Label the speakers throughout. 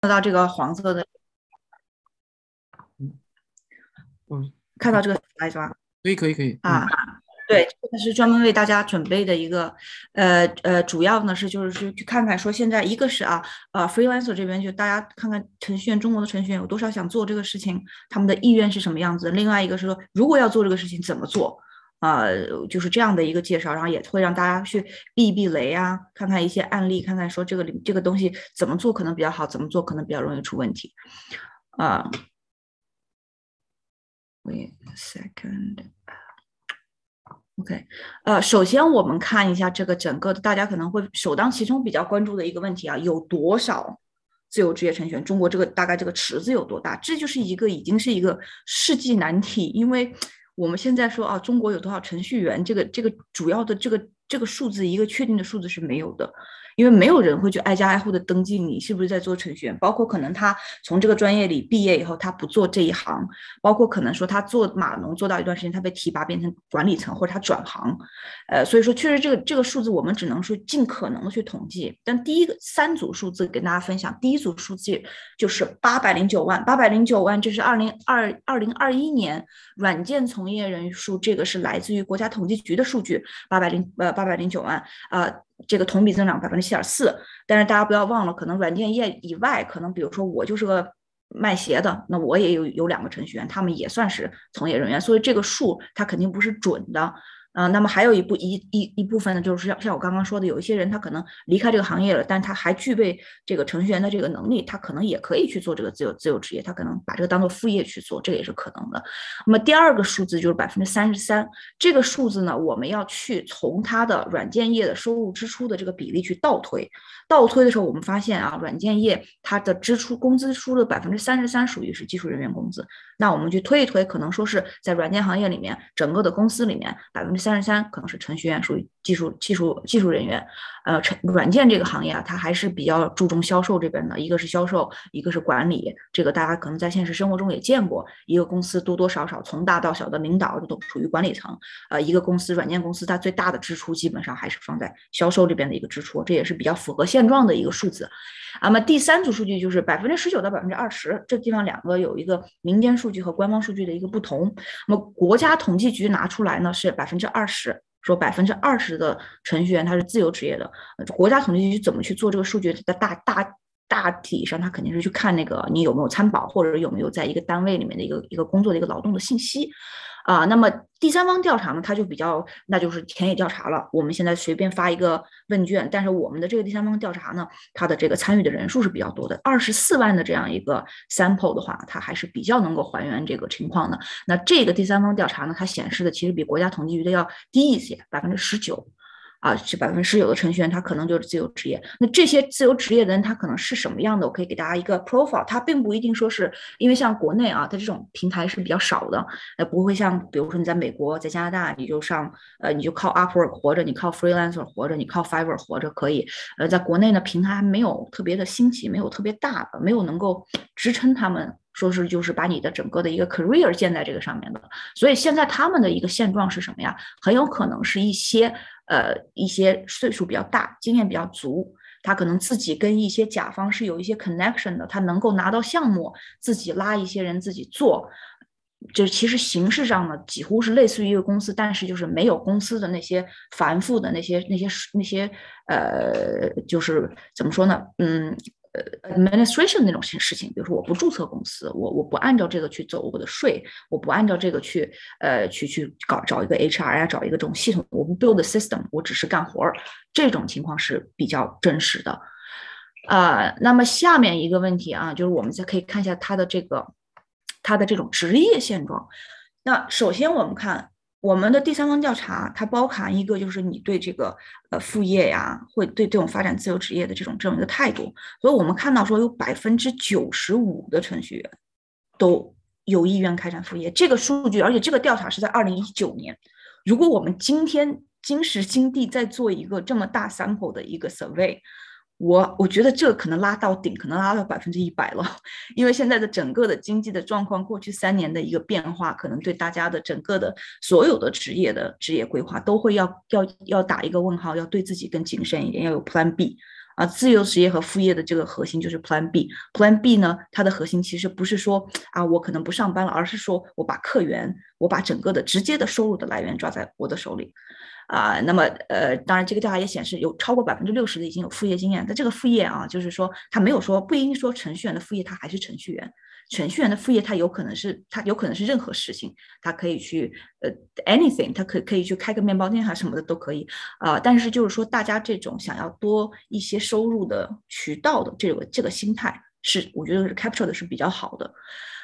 Speaker 1: 看到这个黄色的，
Speaker 2: 嗯，
Speaker 1: 看到这个来是吧？
Speaker 2: 可以可以可以
Speaker 1: 啊，对，这个是专门为大家准备的一个，呃呃，主要呢是就是去去看看说现在一个是啊，呃，freelancer 这边就大家看看程序员中国的程序员有多少想做这个事情，他们的意愿是什么样子。另外一个是说，如果要做这个事情怎么做，啊，就是这样的一个介绍，然后也会让大家去避避雷啊，看看一些案例，看看说这个这个东西怎么做可能比较好，怎么做可能比较容易出问题，啊。Wait a second. OK，呃，首先我们看一下这个整个，大家可能会首当其冲比较关注的一个问题啊，有多少自由职业程序员？中国这个大概这个池子有多大？这就是一个已经是一个世纪难题，因为我们现在说啊，中国有多少程序员？这个这个主要的这个这个数字，一个确定的数字是没有的。因为没有人会去挨家挨户的登记你是不是在做程序员，包括可能他从这个专业里毕业以后他不做这一行，包括可能说他做码农做到一段时间他被提拔变成管理层或者他转行，呃，所以说确实这个这个数字我们只能说尽可能的去统计。但第一个三组数字跟大家分享，第一组数字就是八百零九万，八百零九万这是二零二二零二一年软件从业人数，这个是来自于国家统计局的数据，八百零呃八百零九万啊。这个同比增长百分之七点四，但是大家不要忘了，可能软件业以外，可能比如说我就是个卖鞋的，那我也有有两个程序员，他们也算是从业人员，所以这个数它肯定不是准的。啊，那么还有一部一一一部分呢，就是像像我刚刚说的，有一些人他可能离开这个行业了，但他还具备这个程序员的这个能力，他可能也可以去做这个自由自由职业，他可能把这个当做副业去做，这个也是可能的。那么第二个数字就是百分之三十三，这个数字呢，我们要去从他的软件业的收入支出的这个比例去倒推，倒推的时候，我们发现啊，软件业它的支出工资出的百分之三十三属于是技术人员工资，那我们去推一推，可能说是在软件行业里面整个的公司里面百分之三。三十三可能是程序员，属于技术技术技术人员。呃，程软件这个行业啊，它还是比较注重销售这边的，一个是销售，一个是管理。这个大家可能在现实生活中也见过，一个公司多多少少从大到小的领导都处于管理层。呃，一个公司软件公司，它最大的支出基本上还是放在销售这边的一个支出，这也是比较符合现状的一个数字。那么第三组数据就是百分之十九到百分之二十，这地方两个有一个民间数据和官方数据的一个不同。那么国家统计局拿出来呢是百分之二十，说百分之二十的程序员他是自由职业的。国家统计局怎么去做这个数据的大大大体上，他肯定是去看那个你有没有参保，或者有没有在一个单位里面的一个一个工作的一个劳动的信息。啊，那么第三方调查呢，它就比较，那就是田野调查了。我们现在随便发一个问卷，但是我们的这个第三方调查呢，它的这个参与的人数是比较多的，二十四万的这样一个 sample 的话，它还是比较能够还原这个情况的。那这个第三方调查呢，它显示的其实比国家统计局的要低一些，百分之十九。啊，这百分之十九的程序员他可能就是自由职业。那这些自由职业的人他可能是什么样的？我可以给大家一个 profile，他并不一定说是因为像国内啊，他这种平台是比较少的，呃，不会像比如说你在美国、在加拿大，你就上呃你就靠 Upwork 活着，你靠 freelancer 活着，你靠 Fiverr 活着可以。呃，在国内呢，平台还没有特别的兴起，没有特别大的，没有能够支撑他们说是就是把你的整个的一个 career 建在这个上面的。所以现在他们的一个现状是什么呀？很有可能是一些。呃，一些岁数比较大、经验比较足，他可能自己跟一些甲方是有一些 connection 的，他能够拿到项目，自己拉一些人自己做。这其实形式上呢，几乎是类似于一个公司，但是就是没有公司的那些繁复的那些、那些、那些，呃，就是怎么说呢？嗯。呃 administration 那种事事情，比如说我不注册公司，我我不按照这个去走我的税，我不按照这个去呃去去搞找一个 HR 呀，找一个这种系统，我不 build system，我只是干活儿，这种情况是比较真实的。啊，那么下面一个问题啊，就是我们再可以看一下他的这个他的这种职业现状。那首先我们看。我们的第三方调查，它包含一个就是你对这个呃副业呀，会对这种发展自由职业的这种这么一个态度。所以我们看到说有百分之九十五的程序员都有意愿开展副业，这个数据，而且这个调查是在二零一九年。如果我们今天今时今地再做一个这么大 sample 的一个 survey。我我觉得这个可能拉到顶，可能拉到百分之一百了，因为现在的整个的经济的状况，过去三年的一个变化，可能对大家的整个的所有的职业的职业规划都会要要要打一个问号，要对自己更谨慎一点，要有 Plan B。啊，自由职业和副业的这个核心就是 Plan B。Plan B 呢，它的核心其实不是说啊，我可能不上班了，而是说我把客源，我把整个的直接的收入的来源抓在我的手里。啊，那么呃，当然这个调查也显示，有超过百分之六十的已经有副业经验。但这个副业啊，就是说他没有说不一定说程序员的副业他还是程序员，程序员的副业他有可能是他有可能是任何事情，他可以去呃 anything，他可可以去开个面包店啊什么的都可以啊。但是就是说大家这种想要多一些收入的渠道的这个这个心态是我觉得是 capture 的是比较好的。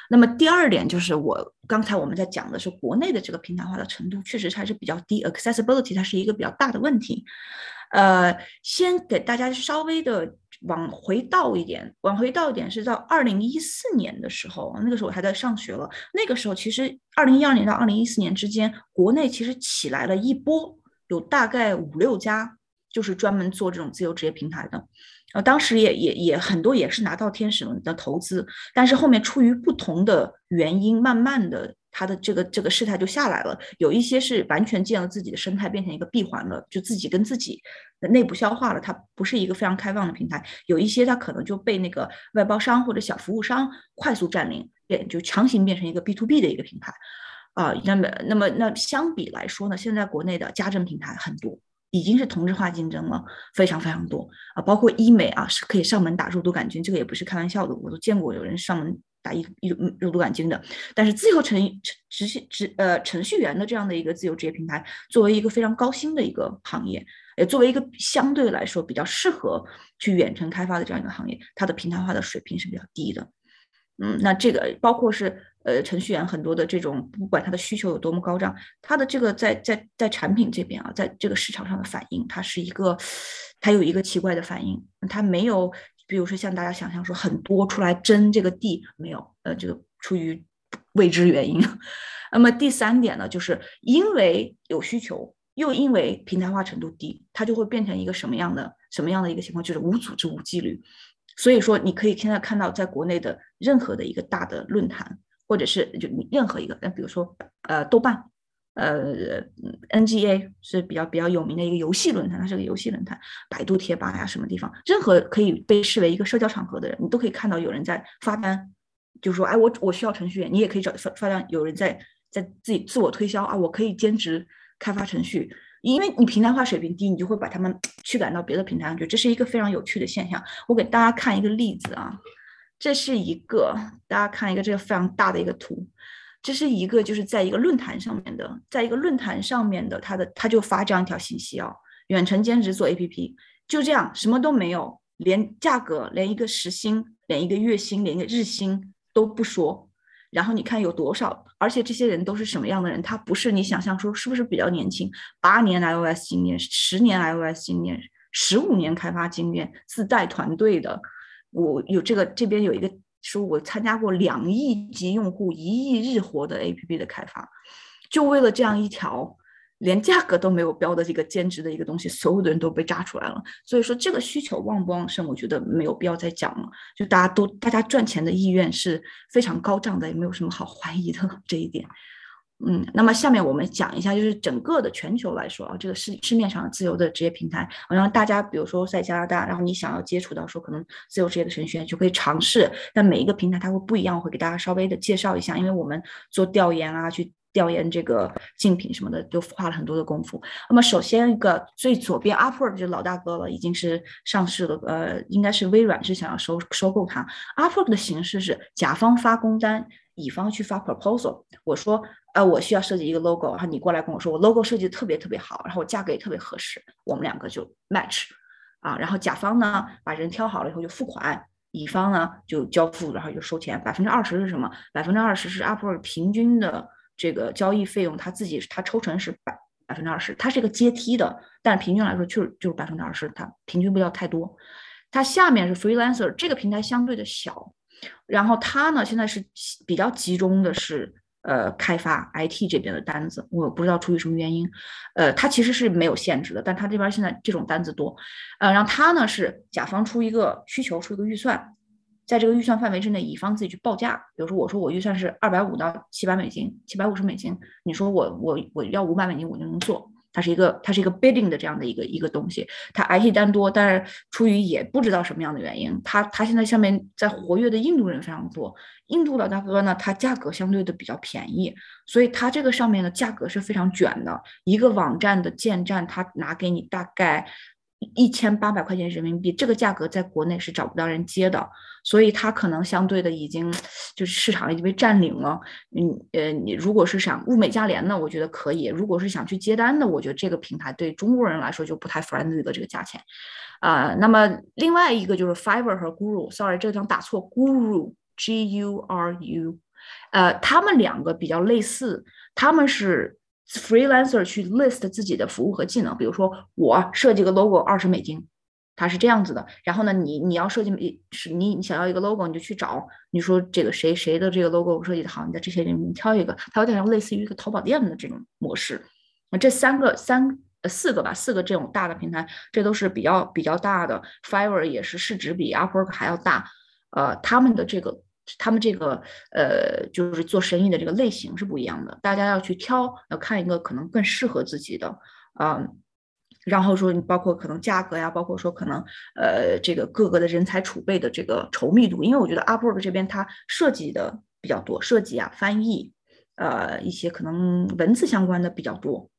Speaker 1: 那么第二点就是我刚才我们在讲的是国内的这个平台化的程度确实还是比较低，accessibility 它是一个比较大的问题。呃，先给大家稍微的往回倒一点，往回倒一点是到二零一四年的时候，那个时候我还在上学了。那个时候其实二零一二年到二零一四年之间，国内其实起来了一波，有大概五六家就是专门做这种自由职业平台的。呃，当时也也也很多也是拿到天使轮的投资，但是后面出于不同的原因，慢慢的它的这个这个事态就下来了。有一些是完全建了自己的生态，变成一个闭环了，就自己跟自己内部消化了，它不是一个非常开放的平台。有一些它可能就被那个外包商或者小服务商快速占领，变就强行变成一个 B to B 的一个平台。啊，那么那么那相比来说呢，现在国内的家政平台很多。已经是同质化竞争了，非常非常多啊，包括医美啊，是可以上门打肉毒杆菌，这个也不是开玩笑的，我都见过有人上门打一一肉毒杆菌的。但是自由程程序职呃程序员的这样的一个自由职业平台，作为一个非常高薪的一个行业，也作为一个相对来说比较适合去远程开发的这样一个行业，它的平台化的水平是比较低的。嗯，那这个包括是。呃，程序员很多的这种，不管他的需求有多么高涨，他的这个在在在产品这边啊，在这个市场上的反应，它是一个，它有一个奇怪的反应，它没有，比如说像大家想象说很多出来争这个地，没有，呃，这个出于未知原因。那么第三点呢，就是因为有需求，又因为平台化程度低，它就会变成一个什么样的什么样的一个情况，就是无组织无纪律。所以说，你可以现在看到，在国内的任何的一个大的论坛。或者是就你任何一个，那比如说呃豆瓣，呃 NGA 是比较比较有名的一个游戏论坛，它是个游戏论坛，百度贴吧呀什么地方，任何可以被视为一个社交场合的人，你都可以看到有人在发单，就说哎我我需要程序员，你也可以找发发单，有人在在自己自我推销啊，我可以兼职开发程序，因为你平台化水平低，你就会把他们 驱赶到别的平台上去，这是一个非常有趣的现象。我给大家看一个例子啊。这是一个，大家看一个这个非常大的一个图，这是一个就是在一个论坛上面的，在一个论坛上面的，他的他就发这样一条信息啊，远程兼职做 APP，就这样什么都没有，连价格，连一个时薪，连一个月薪，连一个日薪都不说，然后你看有多少，而且这些人都是什么样的人？他不是你想象说是不是比较年轻，八年 iOS 经验，十年 iOS 经验，十五年开发经验，自带团队的。我有这个，这边有一个说，我参加过两亿级用户、一亿日活的 APP 的开发，就为了这样一条连价格都没有标的这个兼职的一个东西，所有的人都被炸出来了。所以说这个需求旺不旺盛，我觉得没有必要再讲了。就大家都大家赚钱的意愿是非常高涨的，也没有什么好怀疑的这一点。嗯，那么下面我们讲一下，就是整个的全球来说啊，这个市市面上自由的职业平台，然后大家比如说在加拿大，然后你想要接触到说可能自由职业的程序员，就可以尝试。但每一个平台它会不一样，我会给大家稍微的介绍一下，因为我们做调研啊，去调研这个竞品什么的，都花了很多的功夫。那么首先一个最左边，Upwork 就老大哥了，已经是上市了，呃，应该是微软是想要收收购它。Upwork 的形式是甲方发工单，乙方去发 proposal，我说。呃，我需要设计一个 logo，然后你过来跟我说，我 logo 设计的特别特别好，然后我价格也特别合适，我们两个就 match，啊，然后甲方呢把人挑好了以后就付款，乙方呢就交付，然后就收钱，百分之二十是什么？百分之二十是 Upwork 平均的这个交易费用，他自己他抽成是百百分之二十，它是一个阶梯的，但平均来说确实就是百分之二十，它平均不要太多。它下面是 freelancer，这个平台相对的小，然后它呢现在是比较集中的是。呃，开发 IT 这边的单子，我不知道出于什么原因，呃，它其实是没有限制的，但他这边现在这种单子多，呃，然后它呢是甲方出一个需求，出一个预算，在这个预算范围之内，乙方自己去报价，比如说我说我预算是二百五到七百美金，七百五十美金，你说我我我要五百美金我就能做，它是一个它是一个 bidding 的这样的一个一个东西，它 IT 单多，但是出于也不知道什么样的原因，它它现在下面在活跃的印度人非常多，印度老大哥呢，它价格相对的比较便宜，所以它这个上面的价格是非常卷的，一个网站的建站，它拿给你大概。一千八百块钱人民币，这个价格在国内是找不到人接的，所以它可能相对的已经就是市场已经被占领了。嗯呃，你如果是想物美价廉的，我觉得可以；如果是想去接单的，我觉得这个平台对中国人来说就不太 friendly 的这个价钱。啊，那么另外一个就是 Fiverr 和 Guru，sorry 这个地打错，Guru，G U R U，呃，他们两个比较类似，他们是。Freelancer 去 list 自己的服务和技能，比如说我设计个 logo 二十美金，它是这样子的。然后呢，你你要设计是你你想要一个 logo，你就去找，你说这个谁谁的这个 logo 设计的好，你在这些里面挑一个，它有点像类似于一个淘宝店的这种模式。那，这三个三呃四个吧，四个这种大的平台，这都是比较比较大的。Fiverr 也是市值比 Upwork 还要大，呃，他们的这个。他们这个呃，就是做生意的这个类型是不一样的，大家要去挑，要看一个可能更适合自己的啊。然后说你包括可能价格呀，包括说可能呃这个各个的人才储备的这个稠密度，因为我觉得 Upwork 这边它设计的比较多，设计啊、翻译，呃一些可能文字相关的比较多。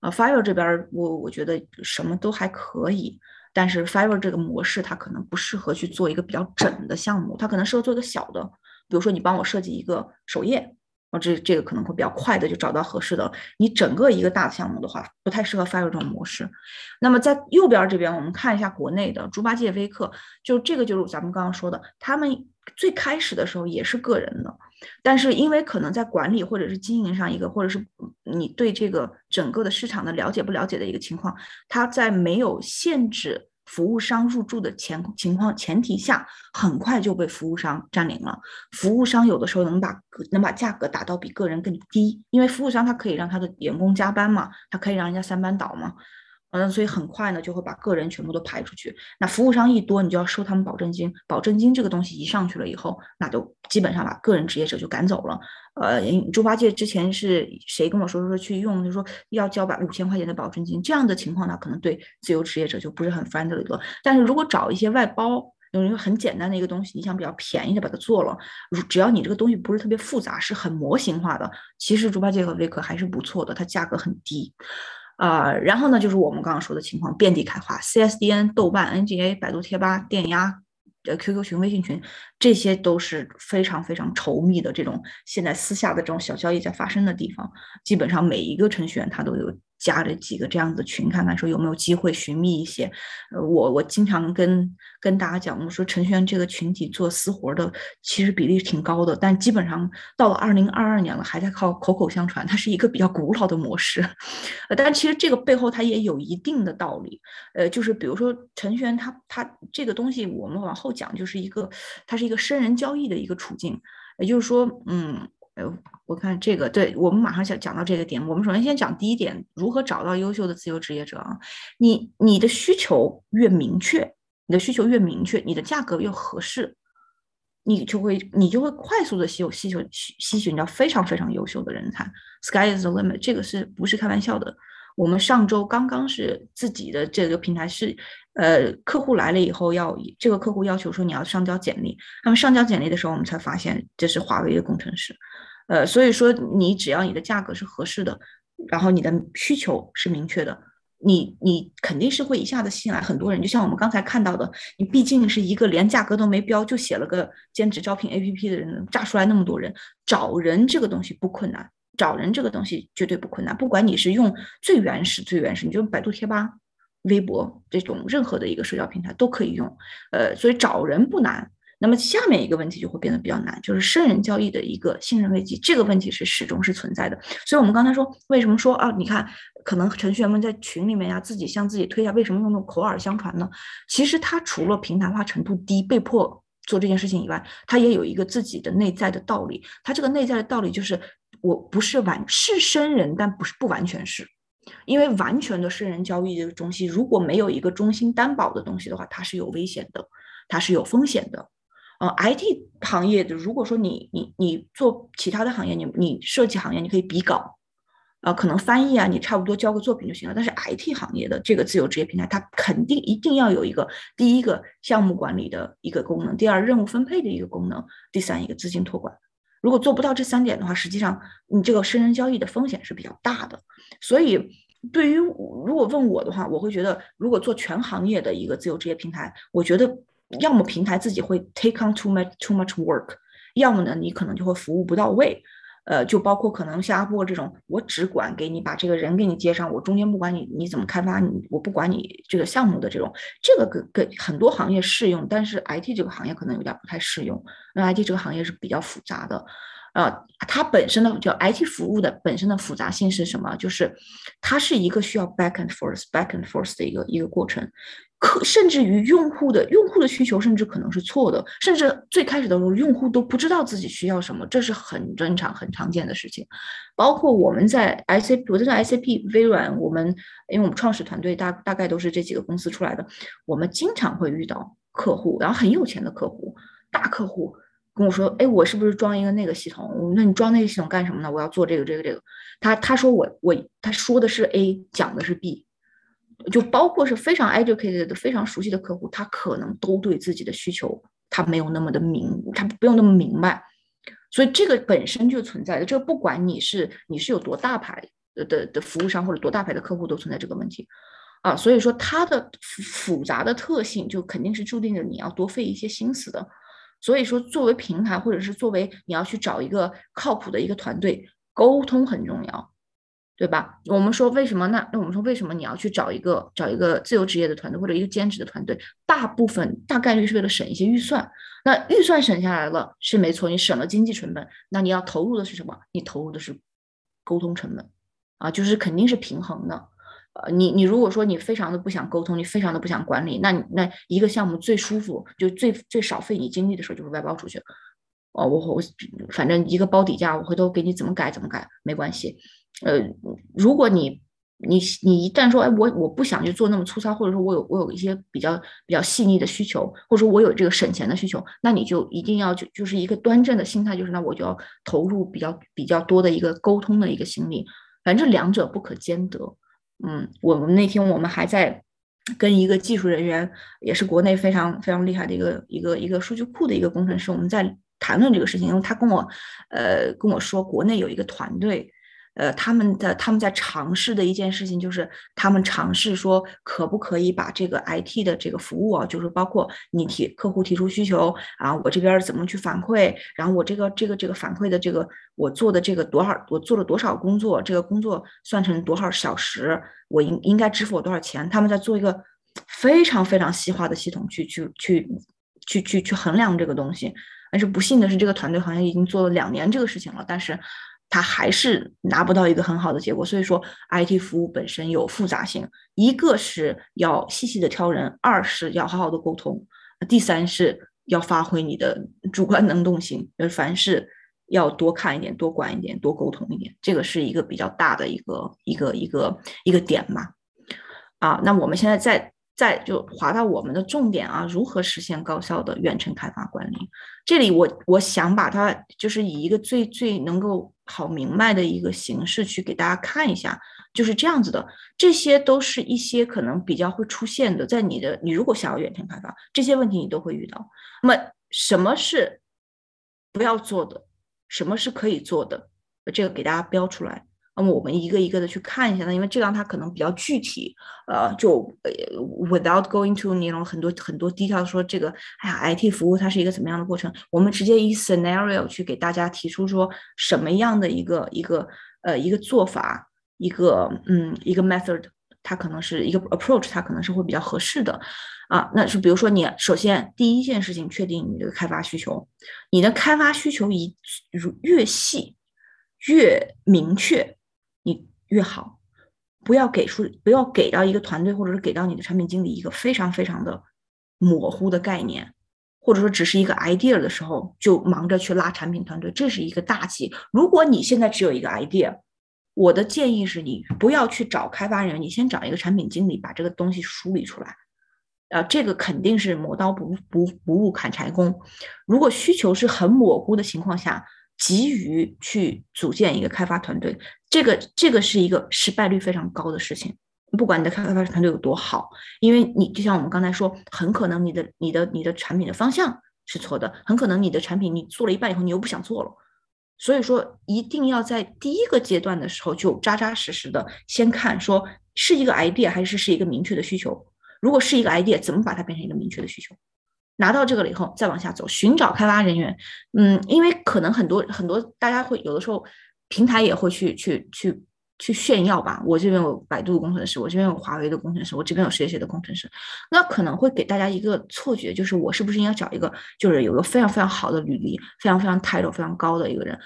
Speaker 1: 啊，Fire 这边我我觉得什么都还可以。但是 Fiverr 这个模式，它可能不适合去做一个比较整的项目，它可能适合做一个小的，比如说你帮我设计一个首页，啊，这这个可能会比较快的就找到合适的。你整个一个大的项目的话，不太适合 Fiverr 这种模式。那么在右边这边，我们看一下国内的猪八戒、微课，就这个就是咱们刚刚说的，他们最开始的时候也是个人的，但是因为可能在管理或者是经营上一个，或者是你对这个整个的市场的了解不了解的一个情况，它在没有限制。服务商入驻的前情况前提下，很快就被服务商占领了。服务商有的时候能把能把价格打到比个人更低，因为服务商他可以让他的员工加班嘛，他可以让人家三班倒嘛。嗯，所以很快呢就会把个人全部都排出去。那服务商一多，你就要收他们保证金。保证金这个东西一上去了以后，那就基本上把个人职业者就赶走了。呃，猪八戒之前是谁跟我说说去用，就说要交把五千块钱的保证金，这样的情况呢，可能对自由职业者就不是很 friendly 了。但是如果找一些外包，有一个很简单的一个东西，你想比较便宜的把它做了，如只要你这个东西不是特别复杂，是很模型化的，其实猪八戒和微课还是不错的，它价格很低。呃，然后呢，就是我们刚刚说的情况遍地开花，CSDN、豆瓣、NGA、百度贴吧、电压、呃 QQ 群、微信群，这些都是非常非常稠密的这种现在私下的这种小交易在发生的地方，基本上每一个程序员他都有。加了几个这样子的群，看看说有没有机会寻觅一些。呃，我我经常跟跟大家讲，我说程序员这个群体做私活的，其实比例挺高的，但基本上到了二零二二年了，还在靠口口相传，它是一个比较古老的模式。呃，但其实这个背后它也有一定的道理。呃，就是比如说程序员他他这个东西，我们往后讲，就是一个它是一个生人交易的一个处境，也就是说，嗯。呃，我看这个，对我们马上想讲到这个点。我们首先先讲第一点，如何找到优秀的自由职业者啊？你你的需求越明确，你的需求越明确，你的价格越合适，你就会你就会快速的吸有吸求吸吸取到非常非常优秀的人才。Sky is the limit，这个是不是开玩笑的？我们上周刚刚是自己的这个平台是，呃，客户来了以后要这个客户要求说你要上交简历，那么上交简历的时候，我们才发现这是华为的工程师，呃，所以说你只要你的价格是合适的，然后你的需求是明确的，你你肯定是会一下子吸引来很多人，就像我们刚才看到的，你毕竟是一个连价格都没标就写了个兼职招聘 APP 的人，炸出来那么多人，找人这个东西不困难。找人这个东西绝对不困难，不管你是用最原始、最原始，你就百度贴吧、微博这种任何的一个社交平台都可以用。呃，所以找人不难。那么下面一个问题就会变得比较难，就是生人交易的一个信任危机，这个问题是始终是存在的。所以我们刚才说，为什么说啊？你看，可能程序员们在群里面呀，自己向自己推下，为什么用那种口耳相传呢？其实它除了平台化程度低，被迫做这件事情以外，它也有一个自己的内在的道理。它这个内在的道理就是。我不是完是生人，但不是不完全是，因为完全的生人交易这个东西，如果没有一个中心担保的东西的话，它是有危险的，它是有风险的。呃，IT 行业的，如果说你你你做其他的行业，你你设计行业，你可以比稿，啊，可能翻译啊，你差不多交个作品就行了。但是 IT 行业的这个自由职业平台，它肯定一定要有一个第一个项目管理的一个功能，第二任务分配的一个功能，第三一个资金托管。如果做不到这三点的话，实际上你这个生人交易的风险是比较大的。所以，对于如果问我的话，我会觉得，如果做全行业的一个自由职业平台，我觉得要么平台自己会 take on too much too much work，要么呢，你可能就会服务不到位。呃，就包括可能像阿波这种，我只管给你把这个人给你接上，我中间不管你你怎么开发，你我不管你这个项目的这种，这个给给很多行业适用，但是 IT 这个行业可能有点不太适用。因为 IT 这个行业是比较复杂的，呃，它本身的叫 IT 服务的本身的复杂性是什么？就是它是一个需要 back and forth back and forth 的一个一个过程。可甚至于用户的用户的需求甚至可能是错的，甚至最开始的时候用户都不知道自己需要什么，这是很正常、很常见的事情。包括我们在 ICP，我在 ICP 微软，我们因为我们创始团队大大概都是这几个公司出来的，我们经常会遇到客户，然后很有钱的客户、大客户跟我说：“哎，我是不是装一个那个系统？那你装那个系统干什么呢？我要做这个、这个、这个。”他他说我我他说的是 A，讲的是 B。就包括是非常 educated 的、非常熟悉的客户，他可能都对自己的需求他没有那么的明，他不用那么明白，所以这个本身就存在的。这个不管你是你是有多大牌的的服务商或者多大牌的客户，都存在这个问题啊。所以说它的复杂的特性就肯定是注定着你要多费一些心思的。所以说，作为平台或者是作为你要去找一个靠谱的一个团队，沟通很重要。对吧？我们说为什么？那那我们说为什么你要去找一个找一个自由职业的团队或者一个兼职的团队？大部分大概率是为了省一些预算。那预算省下来了是没错，你省了经济成本。那你要投入的是什么？你投入的是沟通成本啊，就是肯定是平衡的。呃，你你如果说你非常的不想沟通，你非常的不想管理，那那一个项目最舒服就最最少费你精力的时候就是外包出去。哦，我我反正一个包底价，我回头给你怎么改怎么改没关系。呃，如果你你你一旦说，哎，我我不想去做那么粗糙，或者说我有我有一些比较比较细腻的需求，或者说我有这个省钱的需求，那你就一定要就就是一个端正的心态，就是那我就要投入比较比较多的一个沟通的一个心力，反正两者不可兼得。嗯，我们那天我们还在跟一个技术人员，也是国内非常非常厉害的一个一个一个数据库的一个工程师，我们在谈论这个事情，因为他跟我呃跟我说，国内有一个团队。呃，他们的他们在尝试的一件事情就是，他们尝试说，可不可以把这个 IT 的这个服务啊，就是包括你提客户提出需求啊，我这边怎么去反馈，然后我这个这个这个反馈的这个我做的这个多少，我做了多少工作，这个工作算成多少小时，我应应该支付我多少钱？他们在做一个非常非常细化的系统去去去去去去衡量这个东西。但是不幸的是，这个团队好像已经做了两年这个事情了，但是。他还是拿不到一个很好的结果，所以说 IT 服务本身有复杂性，一个是要细细的挑人，二是要好好的沟通，第三是要发挥你的主观能动性，呃，凡事要多看一点，多管一点，多沟通一点，这个是一个比较大的一个一个一个一个点嘛。啊，那我们现在在。再就划到我们的重点啊，如何实现高效的远程开发管理？这里我我想把它就是以一个最最能够好明白的一个形式去给大家看一下，就是这样子的。这些都是一些可能比较会出现的，在你的你如果想要远程开发，这些问题你都会遇到。那么什么是不要做的？什么是可以做的？这个给大家标出来。那么我们一个一个的去看一下呢，因为这样它可能比较具体，呃，就，without going to 那种很多很多 detail 说这个，哎呀，IT 服务它是一个怎么样的过程？我们直接以 scenario 去给大家提出说什么样的一个一个呃一个做法，一个嗯一个 method，它可能是一个 approach，它可能是会比较合适的啊。那是比如说你首先第一件事情确定你这个开发需求，你的开发需求一如越细越明确。越好，不要给出，不要给到一个团队，或者是给到你的产品经理一个非常非常的模糊的概念，或者说只是一个 idea 的时候，就忙着去拉产品团队，这是一个大忌。如果你现在只有一个 idea，我的建议是你不要去找开发人员，你先找一个产品经理把这个东西梳理出来。啊，这个肯定是磨刀不不不误砍柴工。如果需求是很模糊的情况下，急于去组建一个开发团队，这个这个是一个失败率非常高的事情。不管你的开发团队有多好，因为你就像我们刚才说，很可能你的你的你的产品的方向是错的，很可能你的产品你做了一半以后你又不想做了。所以说，一定要在第一个阶段的时候就扎扎实实的先看，说是一个 idea 还是是一个明确的需求。如果是一个 idea，怎么把它变成一个明确的需求？拿到这个了以后，再往下走，寻找开发人员。嗯，因为可能很多很多大家会有的时候，平台也会去去去去炫耀吧。我这边有百度工程师，我这边有华为的工程师，我这边有谁谁的工程师，那可能会给大家一个错觉，就是我是不是应该找一个就是有个非常非常好的履历，非常非常 title 非常高的一个人？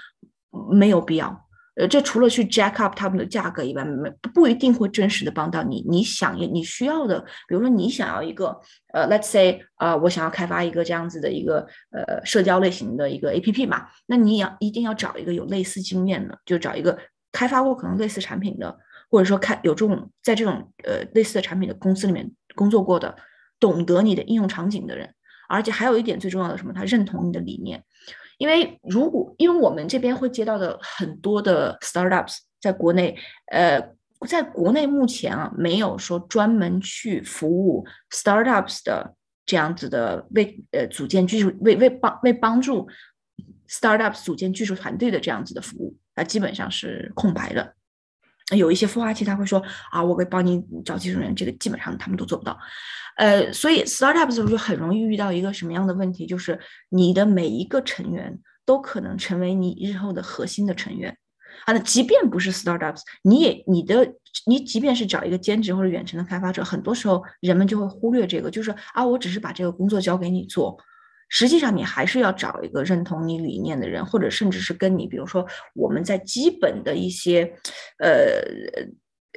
Speaker 1: 没有必要。呃，这除了去 jack up 他们的价格以外，没不一定会真实的帮到你。你想你需要的，比如说你想要一个，呃，let's say 啊，我想要开发一个这样子的一个呃社交类型的一个 A P P 嘛，那你要一定要找一个有类似经验的，就找一个开发过可能类似产品的，或者说开有这种在这种呃类似的产品的公司里面工作过的，懂得你的应用场景的人，而且还有一点最重要的什么，他认同你的理念。因为如果因为我们这边会接到的很多的 startups，在国内，呃，在国内目前啊，没有说专门去服务 startups 的这样子的为呃组建技术为为帮为帮助 startups 组建技术团队的这样子的服务，它基本上是空白的。有一些孵化器他会说啊，我会帮你找技术人员，这个基本上他们都做不到。呃，所以 startups 就很容易遇到一个什么样的问题，就是你的每一个成员都可能成为你日后的核心的成员。啊，那即便不是 startups，你也你的你即便是找一个兼职或者远程的开发者，很多时候人们就会忽略这个，就是啊，我只是把这个工作交给你做，实际上你还是要找一个认同你理念的人，或者甚至是跟你，比如说我们在基本的一些呃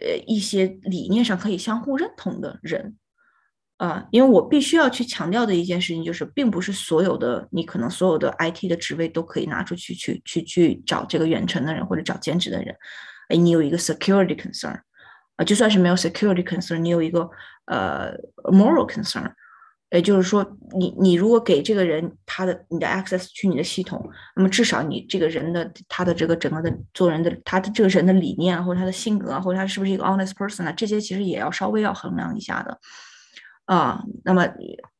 Speaker 1: 呃一些理念上可以相互认同的人。啊，因为我必须要去强调的一件事情就是，并不是所有的你可能所有的 IT 的职位都可以拿出去去去去找这个远程的人或者找兼职的人。哎，你有一个 security concern，啊，就算是没有 security concern，你有一个呃 moral concern，也就是说，你你如果给这个人他的你的 access 去你的系统，那么至少你这个人的他的这个整个的做人的他的这个人的理念或者他的性格，或者他是不是一个 honest person 啊，这些其实也要稍微要衡量一下的。啊，那么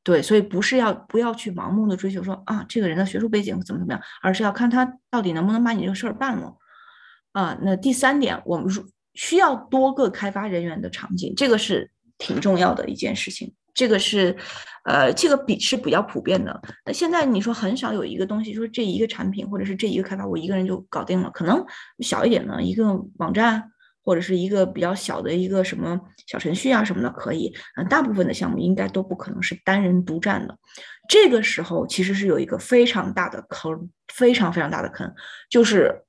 Speaker 1: 对，所以不是要不要去盲目的追求说啊，这个人的学术背景怎么怎么样，而是要看他到底能不能把你这个事儿办了。啊，那第三点，我们需要多个开发人员的场景，这个是挺重要的一件事情。这个是，呃，这个比是比较普遍的。那现在你说很少有一个东西，说这一个产品或者是这一个开发，我一个人就搞定了。可能小一点的一个网站。或者是一个比较小的一个什么小程序啊什么的可以，嗯，大部分的项目应该都不可能是单人独占的。这个时候其实是有一个非常大的坑，非常非常大的坑，就是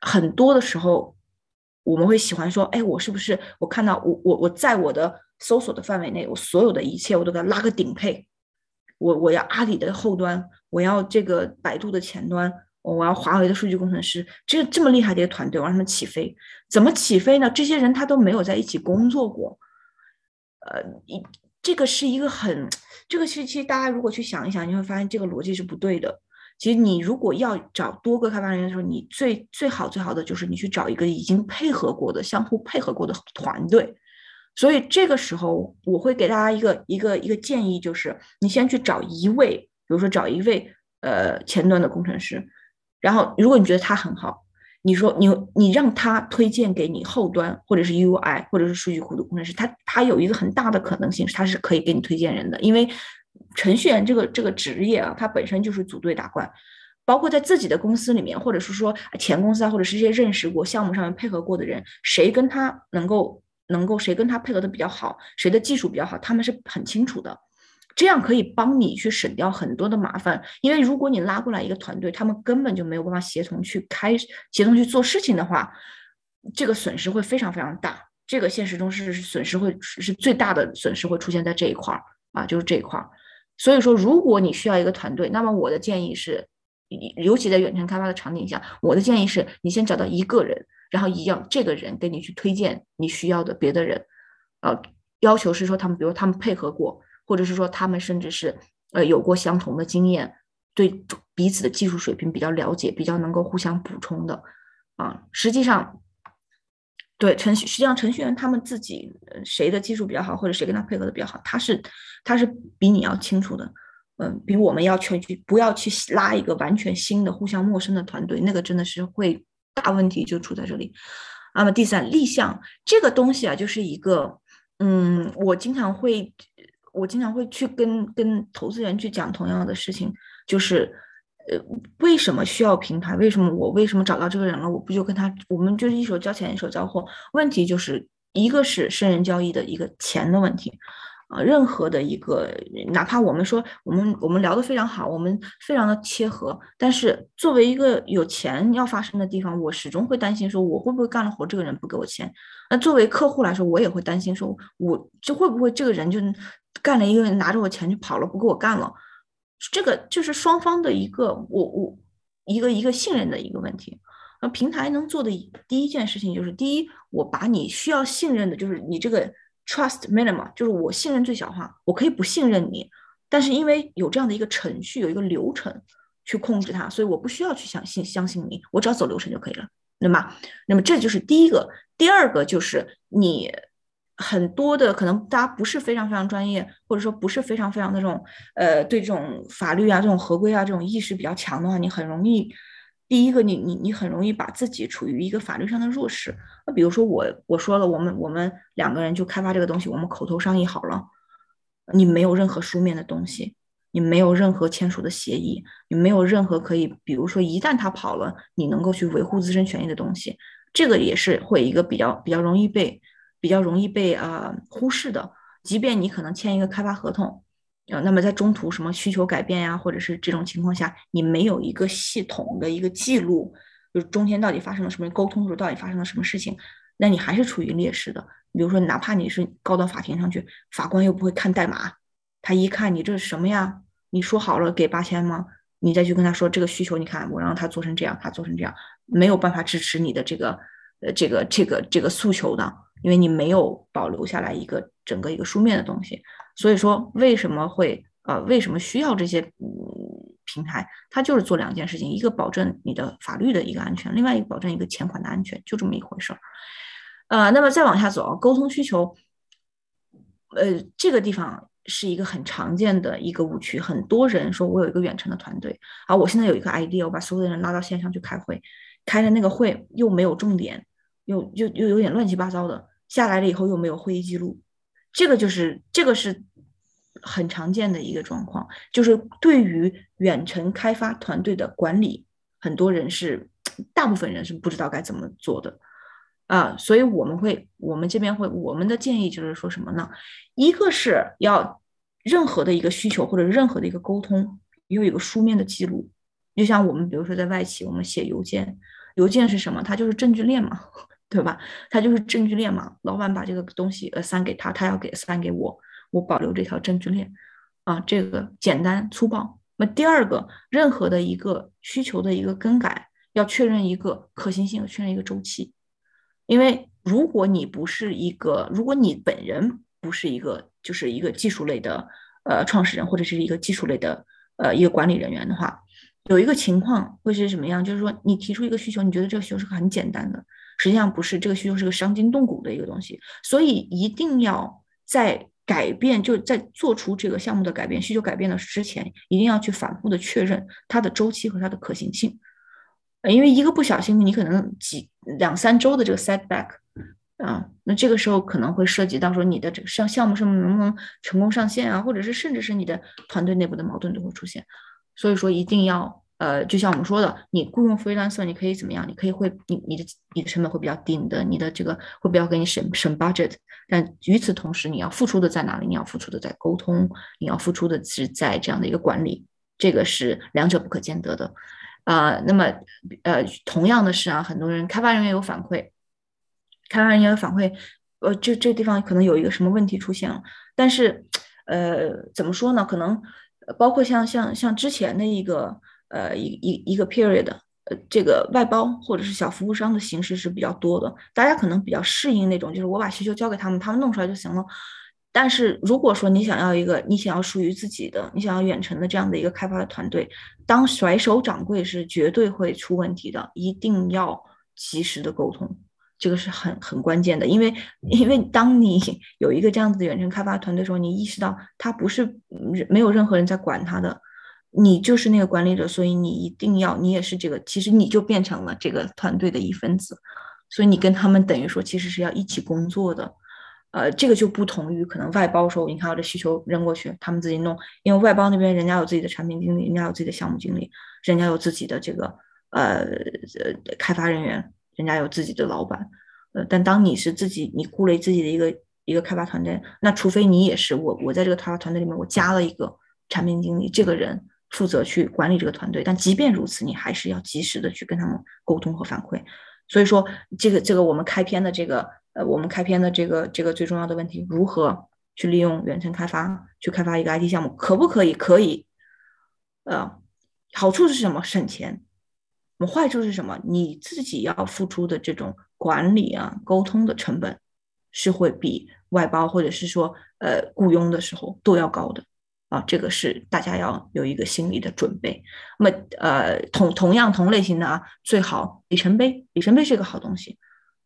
Speaker 1: 很多的时候我们会喜欢说，哎，我是不是我看到我我我在我的搜索的范围内，我所有的一切我都给它拉个顶配，我我要阿里的后端，我要这个百度的前端。我要华为的数据工程师，这这么厉害的一个团队，我让他们起飞，怎么起飞呢？这些人他都没有在一起工作过，呃，一这个是一个很，这个其实大家如果去想一想，你会发现这个逻辑是不对的。其实你如果要找多个开发人员的时候，你最最好最好的就是你去找一个已经配合过的、相互配合过的团队。所以这个时候，我会给大家一个一个一个建议，就是你先去找一位，比如说找一位呃前端的工程师。然后，如果你觉得他很好，你说你你让他推荐给你后端或者是 UI 或者是数据库的工程师，他他有一个很大的可能性，他是可以给你推荐人的，因为程序员这个这个职业啊，它本身就是组队打怪，包括在自己的公司里面，或者是说前公司啊，或者是一些认识过项目上面配合过的人，谁跟他能够能够谁跟他配合的比较好，谁的技术比较好，他们是很清楚的。这样可以帮你去省掉很多的麻烦，因为如果你拉过来一个团队，他们根本就没有办法协同去开协同去做事情的话，这个损失会非常非常大。这个现实中是损失会是最大的损失会出现在这一块儿啊，就是这一块儿。所以说，如果你需要一个团队，那么我的建议是，尤其在远程开发的场景下，我的建议是你先找到一个人，然后一样这个人给你去推荐你需要的别的人，呃，要求是说他们，比如他们配合过。或者是说他们甚至是呃有过相同的经验，对彼此的技术水平比较了解，比较能够互相补充的啊。实际上，对程序实际上程序员他们自己谁的技术比较好，或者谁跟他配合的比较好，他是他是比你要清楚的。嗯，比我们要全去不要去拉一个完全新的、互相陌生的团队，那个真的是会大问题就出在这里。那么第三，立项这个东西啊，就是一个，嗯，我经常会，我经常会去跟跟投资人去讲同样的事情，就是，呃，为什么需要平台？为什么我为什么找到这个人了？我不就跟他，我们就是一手交钱一手交货？问题就是一个是生人交易的一个钱的问题。啊，任何的一个，哪怕我们说我们我们聊得非常好，我们非常的切合，但是作为一个有钱要发生的地方，我始终会担心说，我会不会干了活，这个人不给我钱？那作为客户来说，我也会担心说，我就会不会这个人就干了一个拿着我钱就跑了，不给我干了？这个就是双方的一个我我一个一个信任的一个问题。那平台能做的第一件事情就是，第一，我把你需要信任的，就是你这个。Trust minimum 就是我信任最小化，我可以不信任你，但是因为有这样的一个程序，有一个流程去控制它，所以我不需要去相信相信你，我只要走流程就可以了，对吗？那么这就是第一个，第二个就是你很多的可能大家不是非常非常专业，或者说不是非常非常那种呃对这种法律啊、这种合规啊这种意识比较强的话，你很容易。第一个，你你你很容易把自己处于一个法律上的弱势。那比如说我我说了，我们我们两个人就开发这个东西，我们口头商议好了，你没有任何书面的东西，你没有任何签署的协议，你没有任何可以，比如说一旦他跑了，你能够去维护自身权益的东西，这个也是会一个比较比较容易被比较容易被啊忽视的。即便你可能签一个开发合同。呃，那么在中途什么需求改变呀，或者是这种情况下，你没有一个系统的一个记录，就是中间到底发生了什么沟通的时候到底发生了什么事情，那你还是处于劣势的。比如说，哪怕你是告到法庭上去，法官又不会看代码，他一看你这是什么呀？你说好了给八千吗？你再去跟他说这个需求，你看我让他做成这样，他做成这样，没有办法支持你的这个呃这个这个这个诉求的，因为你没有保留下来一个整个一个书面的东西。所以说，为什么会呃，为什么需要这些嗯平台？它就是做两件事情：一个保证你的法律的一个安全，另外一个保证一个钱款的安全，就这么一回事儿。呃，那么再往下走，沟通需求，呃，这个地方是一个很常见的一个误区。很多人说我有一个远程的团队，啊，我现在有一个 idea，我把所有的人拉到线上去开会，开的那个会又没有重点，又又又有点乱七八糟的，下来了以后又没有会议记录，这个就是这个是。很常见的一个状况，就是对于远程开发团队的管理，很多人是，大部分人是不知道该怎么做的，啊，所以我们会，我们这边会，我们的建议就是说什么呢？一个是要任何的一个需求或者任何的一个沟通，有一个书面的记录，就像我们比如说在外企，我们写邮件，邮件是什么？它就是证据链嘛，对吧？它就是证据链嘛，老板把这个东西呃删给他，他要给删给我。我保留这条证据链，啊，这个简单粗暴。那第二个，任何的一个需求的一个更改，要确认一个可行性，确认一个周期。因为如果你不是一个，如果你本人不是一个，就是一个技术类的呃创始人或者是一个技术类的呃一个管理人员的话，有一个情况会是什么样？就是说你提出一个需求，你觉得这个需求是很简单的，实际上不是，这个需求是个伤筋动骨的一个东西，所以一定要在。改变就在做出这个项目的改变需求改变的之前，一定要去反复的确认它的周期和它的可行性，因为一个不小心，你可能几两三周的这个 setback 啊，那这个时候可能会涉及到说你的这个项项目上面能不能成功上线啊，或者是甚至是你的团队内部的矛盾都会出现，所以说一定要。呃，就像我们说的，你雇佣 freelancer，你可以怎么样？你可以会你你的你的成本会比较低，你的你的这个会比较给你省省 budget。但与此同时，你要付出的在哪里？你要付出的在沟通，你要付出的是在这样的一个管理，这个是两者不可兼得的。啊，那么呃，同样的是啊，很多人开发人员有反馈，开发人员有反馈，呃，这这地方可能有一个什么问题出现了，但是呃，怎么说呢？可能包括像像像之前的一个。呃，一一一个 period，呃，这个外包或者是小服务商的形式是比较多的，大家可能比较适应那种，就是我把需求交给他们，他们弄出来就行了。但是如果说你想要一个，你想要属于自己的，你想要远程的这样的一个开发的团队，当甩手掌柜是绝对会出问题的，一定要及时的沟通，这个是很很关键的。因为因为当你有一个这样子的远程开发团队的时候，你意识到他不是没有任何人在管他的，你就是那个管理者，所以你一定要，你也是这个，其实你就变成了这个团队的一份子，所以你跟他们等于说其实是要一起工作的。呃，这个就不同于可能外包时候，你看我这需求扔过去，他们自己弄，因为外包那边人家有自己的产品经理，人家有自己的项目经理，人家有自己的这个呃呃开发人员，人家有自己的老板，呃，但当你是自己，你雇了自己的一个一个开发团队，那除非你也是我，我在这个开发团队里面我加了一个产品经理，这个人负责去管理这个团队，但即便如此，你还是要及时的去跟他们沟通和反馈。所以说，这个这个我们开篇的这个。呃，我们开篇的这个这个最重要的问题，如何去利用远程开发去开发一个 IT 项目，可不可以？可以。呃，好处是什么？省钱。那么坏处是什么？你自己要付出的这种管理啊、沟通的成本，是会比外包或者是说呃雇佣的时候都要高的啊。这个是大家要有一个心理的准备。那么呃，同同样同类型的啊，最好里程碑，里程碑是一个好东西。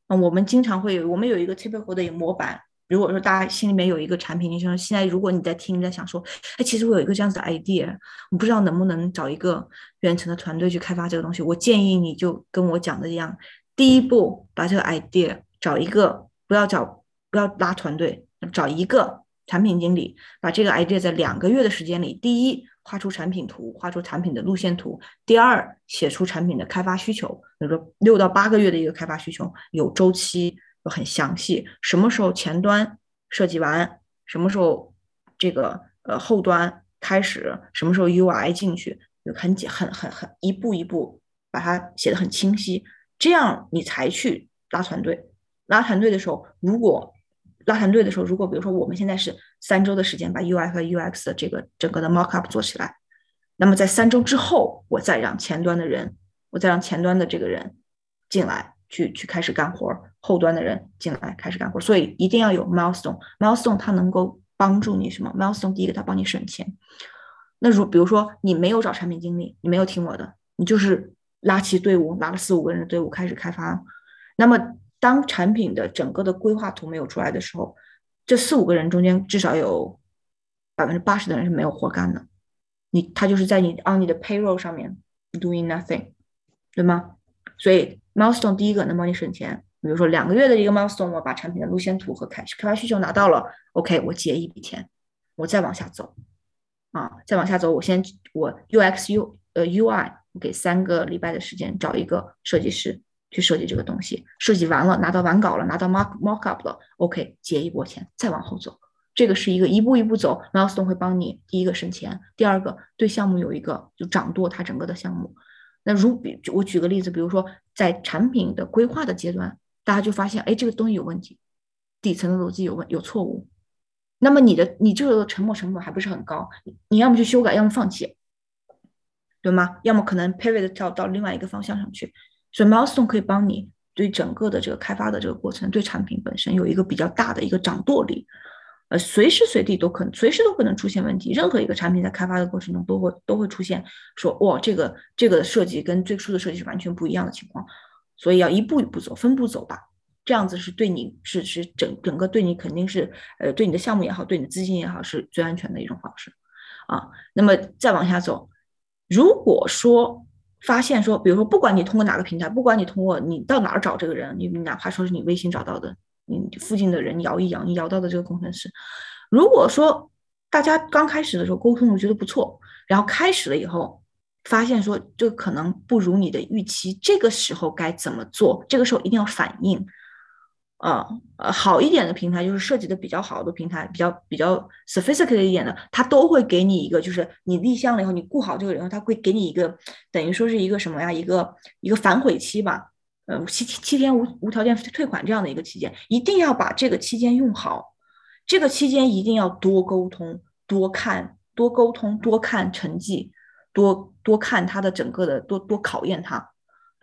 Speaker 1: 啊，我们经常会有，我们有一个 typical 的模板。如果说大家心里面有一个产品，你说现在如果你在听，在想说，哎，其实我有一个这样子的 idea，我不知道能不能找一个远程的团队去开发这个东西。我建议你就跟我讲的一样，第一步把这个 idea 找一个，不要找，不要拉团队，找一个产品经理，把这个 idea 在两个月的时间里，第一。画出产品图，画出产品的路线图。第二，写出产品的开发需求，比如说六到八个月的一个开发需求，有周期，又很详细。什么时候前端设计完？什么时候这个呃后端开始？什么时候 UI 进去？很简很很很一步一步把它写的很清晰，这样你才去拉团队。拉团队的时候，如果拉团队的时候，如果比如说我们现在是三周的时间把 UI 和 UX 的这个整个的 mockup 做起来，那么在三周之后，我再让前端的人，我再让前端的这个人进来去去开始干活，后端的人进来开始干活。所以一定要有 milestone，milestone 它能够帮助你什么？milestone 第一个它帮你省钱。那如比如说你没有找产品经理，你没有听我的，你就是拉起队伍，拉了四五个人的队伍开始开发，那么。当产品的整个的规划图没有出来的时候，这四五个人中间至少有百分之八十的人是没有活干的。你他就是在你 on 你的 payroll 上面 doing nothing，对吗？所以 milestone 第一个能帮你省钱。比如说两个月的一个 milestone，我把产品的路线图和开开发需求拿到了，OK，我结一笔钱，我再往下走啊，再往下走，我先我 UX U 呃 UI 我给三个礼拜的时间找一个设计师。去设计这个东西，设计完了，拿到完稿了，拿到 mock mock up 了，OK，结一波钱，再往后走，这个是一个一步一步走，milestone 会帮你第一个省钱，第二个对项目有一个就掌舵它整个的项目。那如比我举个例子，比如说在产品的规划的阶段，大家就发现，哎，这个东西有问题，底层的逻辑有问有错误，那么你的你这个沉没成本还不是很高，你要么去修改，要么放弃，对吗？要么可能 pivot 跳到另外一个方向上去。所以，milestone 可以帮你对整个的这个开发的这个过程，对产品本身有一个比较大的一个掌舵力。呃，随时随地都可能，随时都可能出现问题。任何一个产品在开发的过程中，都会都会出现说，哇，这个这个设计跟最初的设计是完全不一样的情况。所以要一步一步走，分步走吧。这样子是对你是是整整个对你肯定是呃对你的项目也好，对你的资金也好，是最安全的一种方式啊。那么再往下走，如果说。发现说，比如说，不管你通过哪个平台，不管你通过你到哪儿找这个人，你哪怕说是你微信找到的，你附近的人摇一摇，你摇到的这个工程师，如果说大家刚开始的时候沟通我觉得不错，然后开始了以后，发现说这可能不如你的预期，这个时候该怎么做？这个时候一定要反应。啊，呃，好一点的平台就是设计的比较好的平台，比较比较 sophisticated 一点的，它都会给你一个，就是你立项了以后，你雇好这个人，他会给你一个，等于说是一个什么呀？一个一个反悔期吧，呃，七七天无无条件退款这样的一个期间，一定要把这个期间用好，这个期间一定要多沟通，多看，多沟通，多看成绩，多多看他的整个的，多多考验他。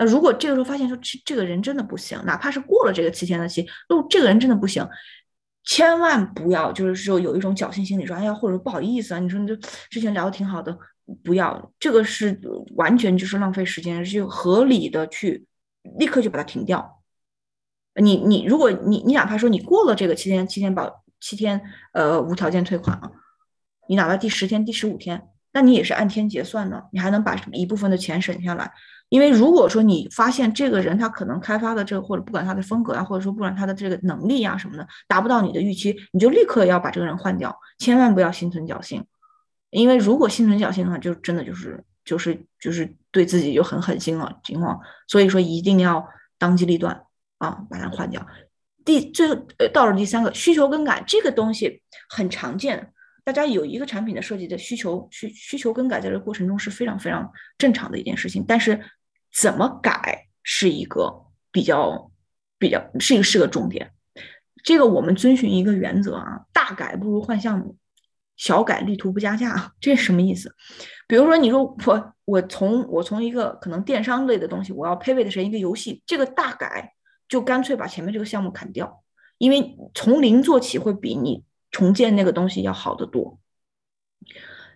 Speaker 1: 那如果这个时候发现说这这个人真的不行，哪怕是过了这个七天的期，如果这个人真的不行，千万不要就是说有一种侥幸心理，说哎呀，或者不好意思啊，你说你这之前聊的挺好的，不要，这个是完全就是浪费时间，是合理的去立刻就把它停掉。你你如果你你哪怕说你过了这个七天七天保七天呃无条件退款了，你哪怕第十天第十五天，那你也是按天结算的，你还能把一部分的钱省下来。因为如果说你发现这个人他可能开发的这个或者不管他的风格啊，或者说不管他的这个能力啊什么的达不到你的预期，你就立刻要把这个人换掉，千万不要心存侥幸。因为如果心存侥幸的话，就真的就是就是就是对自己就很狠心了情况。所以说一定要当机立断啊，把它换掉。第最后呃到了第三个需求更改这个东西很常见，大家有一个产品的设计的需求需需求更改在这过程中是非常非常正常的一件事情，但是。怎么改是一个比较比较是一个是个重点，这个我们遵循一个原则啊，大改不如换项目，小改力图不加价，这是什么意思？比如说你说我我从我从一个可能电商类的东西，我要配备的是一个游戏，这个大改就干脆把前面这个项目砍掉，因为从零做起会比你重建那个东西要好得多。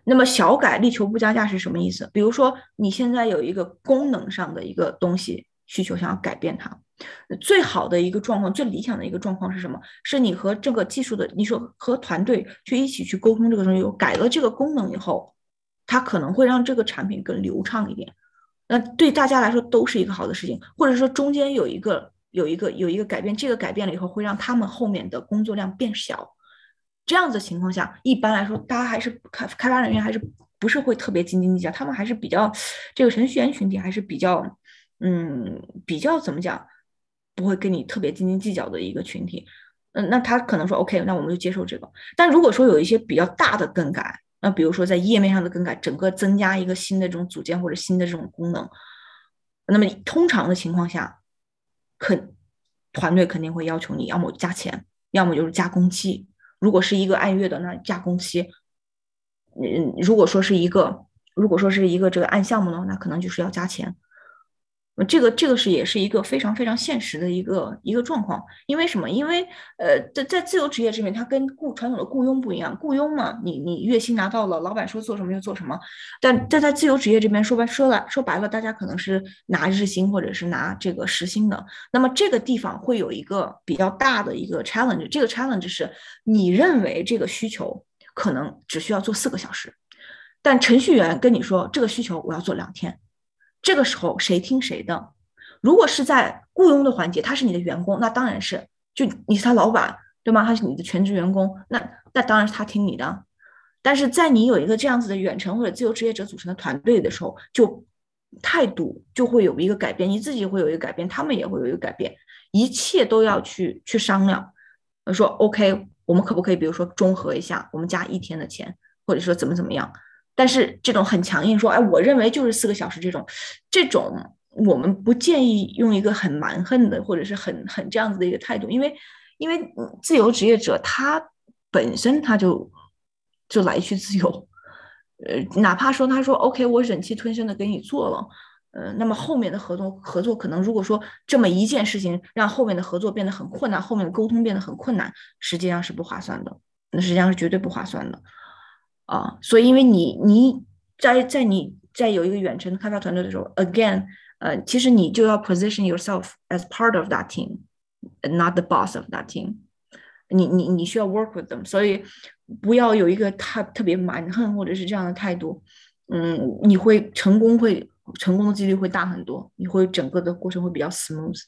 Speaker 1: 那么小改力求不加价是什么意思？比如说你现在有一个功能上的一个东西需求，想要改变它，最好的一个状况，最理想的一个状况是什么？是你和这个技术的，你说和团队去一起去沟通这个东西，改了这个功能以后，它可能会让这个产品更流畅一点。那对大家来说都是一个好的事情，或者说中间有一个有一个有一个改变，这个改变了以后会让他们后面的工作量变小。这样子情况下，一般来说，大家还是开开发人员还是不是会特别斤斤计较，他们还是比较这个程序员群体还是比较，嗯，比较怎么讲，不会跟你特别斤斤计较的一个群体。嗯，那他可能说 OK，那我们就接受这个。但如果说有一些比较大的更改，那比如说在页面上的更改，整个增加一个新的这种组件或者新的这种功能，那么通常的情况下，肯团队肯定会要求你要么加钱，要么就是加工期。如果是一个按月的，那加工期，嗯，如果说是一个，如果说是一个这个按项目的话，那可能就是要加钱。这个这个是也是一个非常非常现实的一个一个状况，因为什么？因为呃，在在自由职业这边，它跟雇传统的雇佣不一样。雇佣嘛，你你月薪拿到了，老板说做什么就做什么。但但在自由职业这边，说白说了说白了，大家可能是拿日薪或者是拿这个时薪的。那么这个地方会有一个比较大的一个 challenge，这个 challenge 是你认为这个需求可能只需要做四个小时，但程序员跟你说这个需求我要做两天。这个时候谁听谁的？如果是在雇佣的环节，他是你的员工，那当然是就你是他老板，对吗？他是你的全职员工，那那当然是他听你的。但是在你有一个这样子的远程或者自由职业者组成的团队的时候，就态度就会有一个改变，你自己会有一个改变，他们也会有一个改变，一切都要去去商量。说 OK，我们可不可以比如说中和一下，我们加一天的钱，或者说怎么怎么样？但是这种很强硬说，哎，我认为就是四个小时这种，这种我们不建议用一个很蛮横的或者是很很这样子的一个态度，因为因为自由职业者他本身他就就来去自由，呃，哪怕说他说 OK，我忍气吞声的给你做了，呃，那么后面的合作合作可能如果说这么一件事情让后面的合作变得很困难，后面的沟通变得很困难，实际上是不划算的，那实际上是绝对不划算的。啊，所以因为你你在在你在有一个远程的开发团队的时候，again，呃，其实你就要 position yourself as part of that team，not the boss of that team。你你你需要 work with them，所以不要有一个太特别蛮横或者是这样的态度，嗯，你会成功会成功的几率会大很多，你会整个的过程会比较 smooth。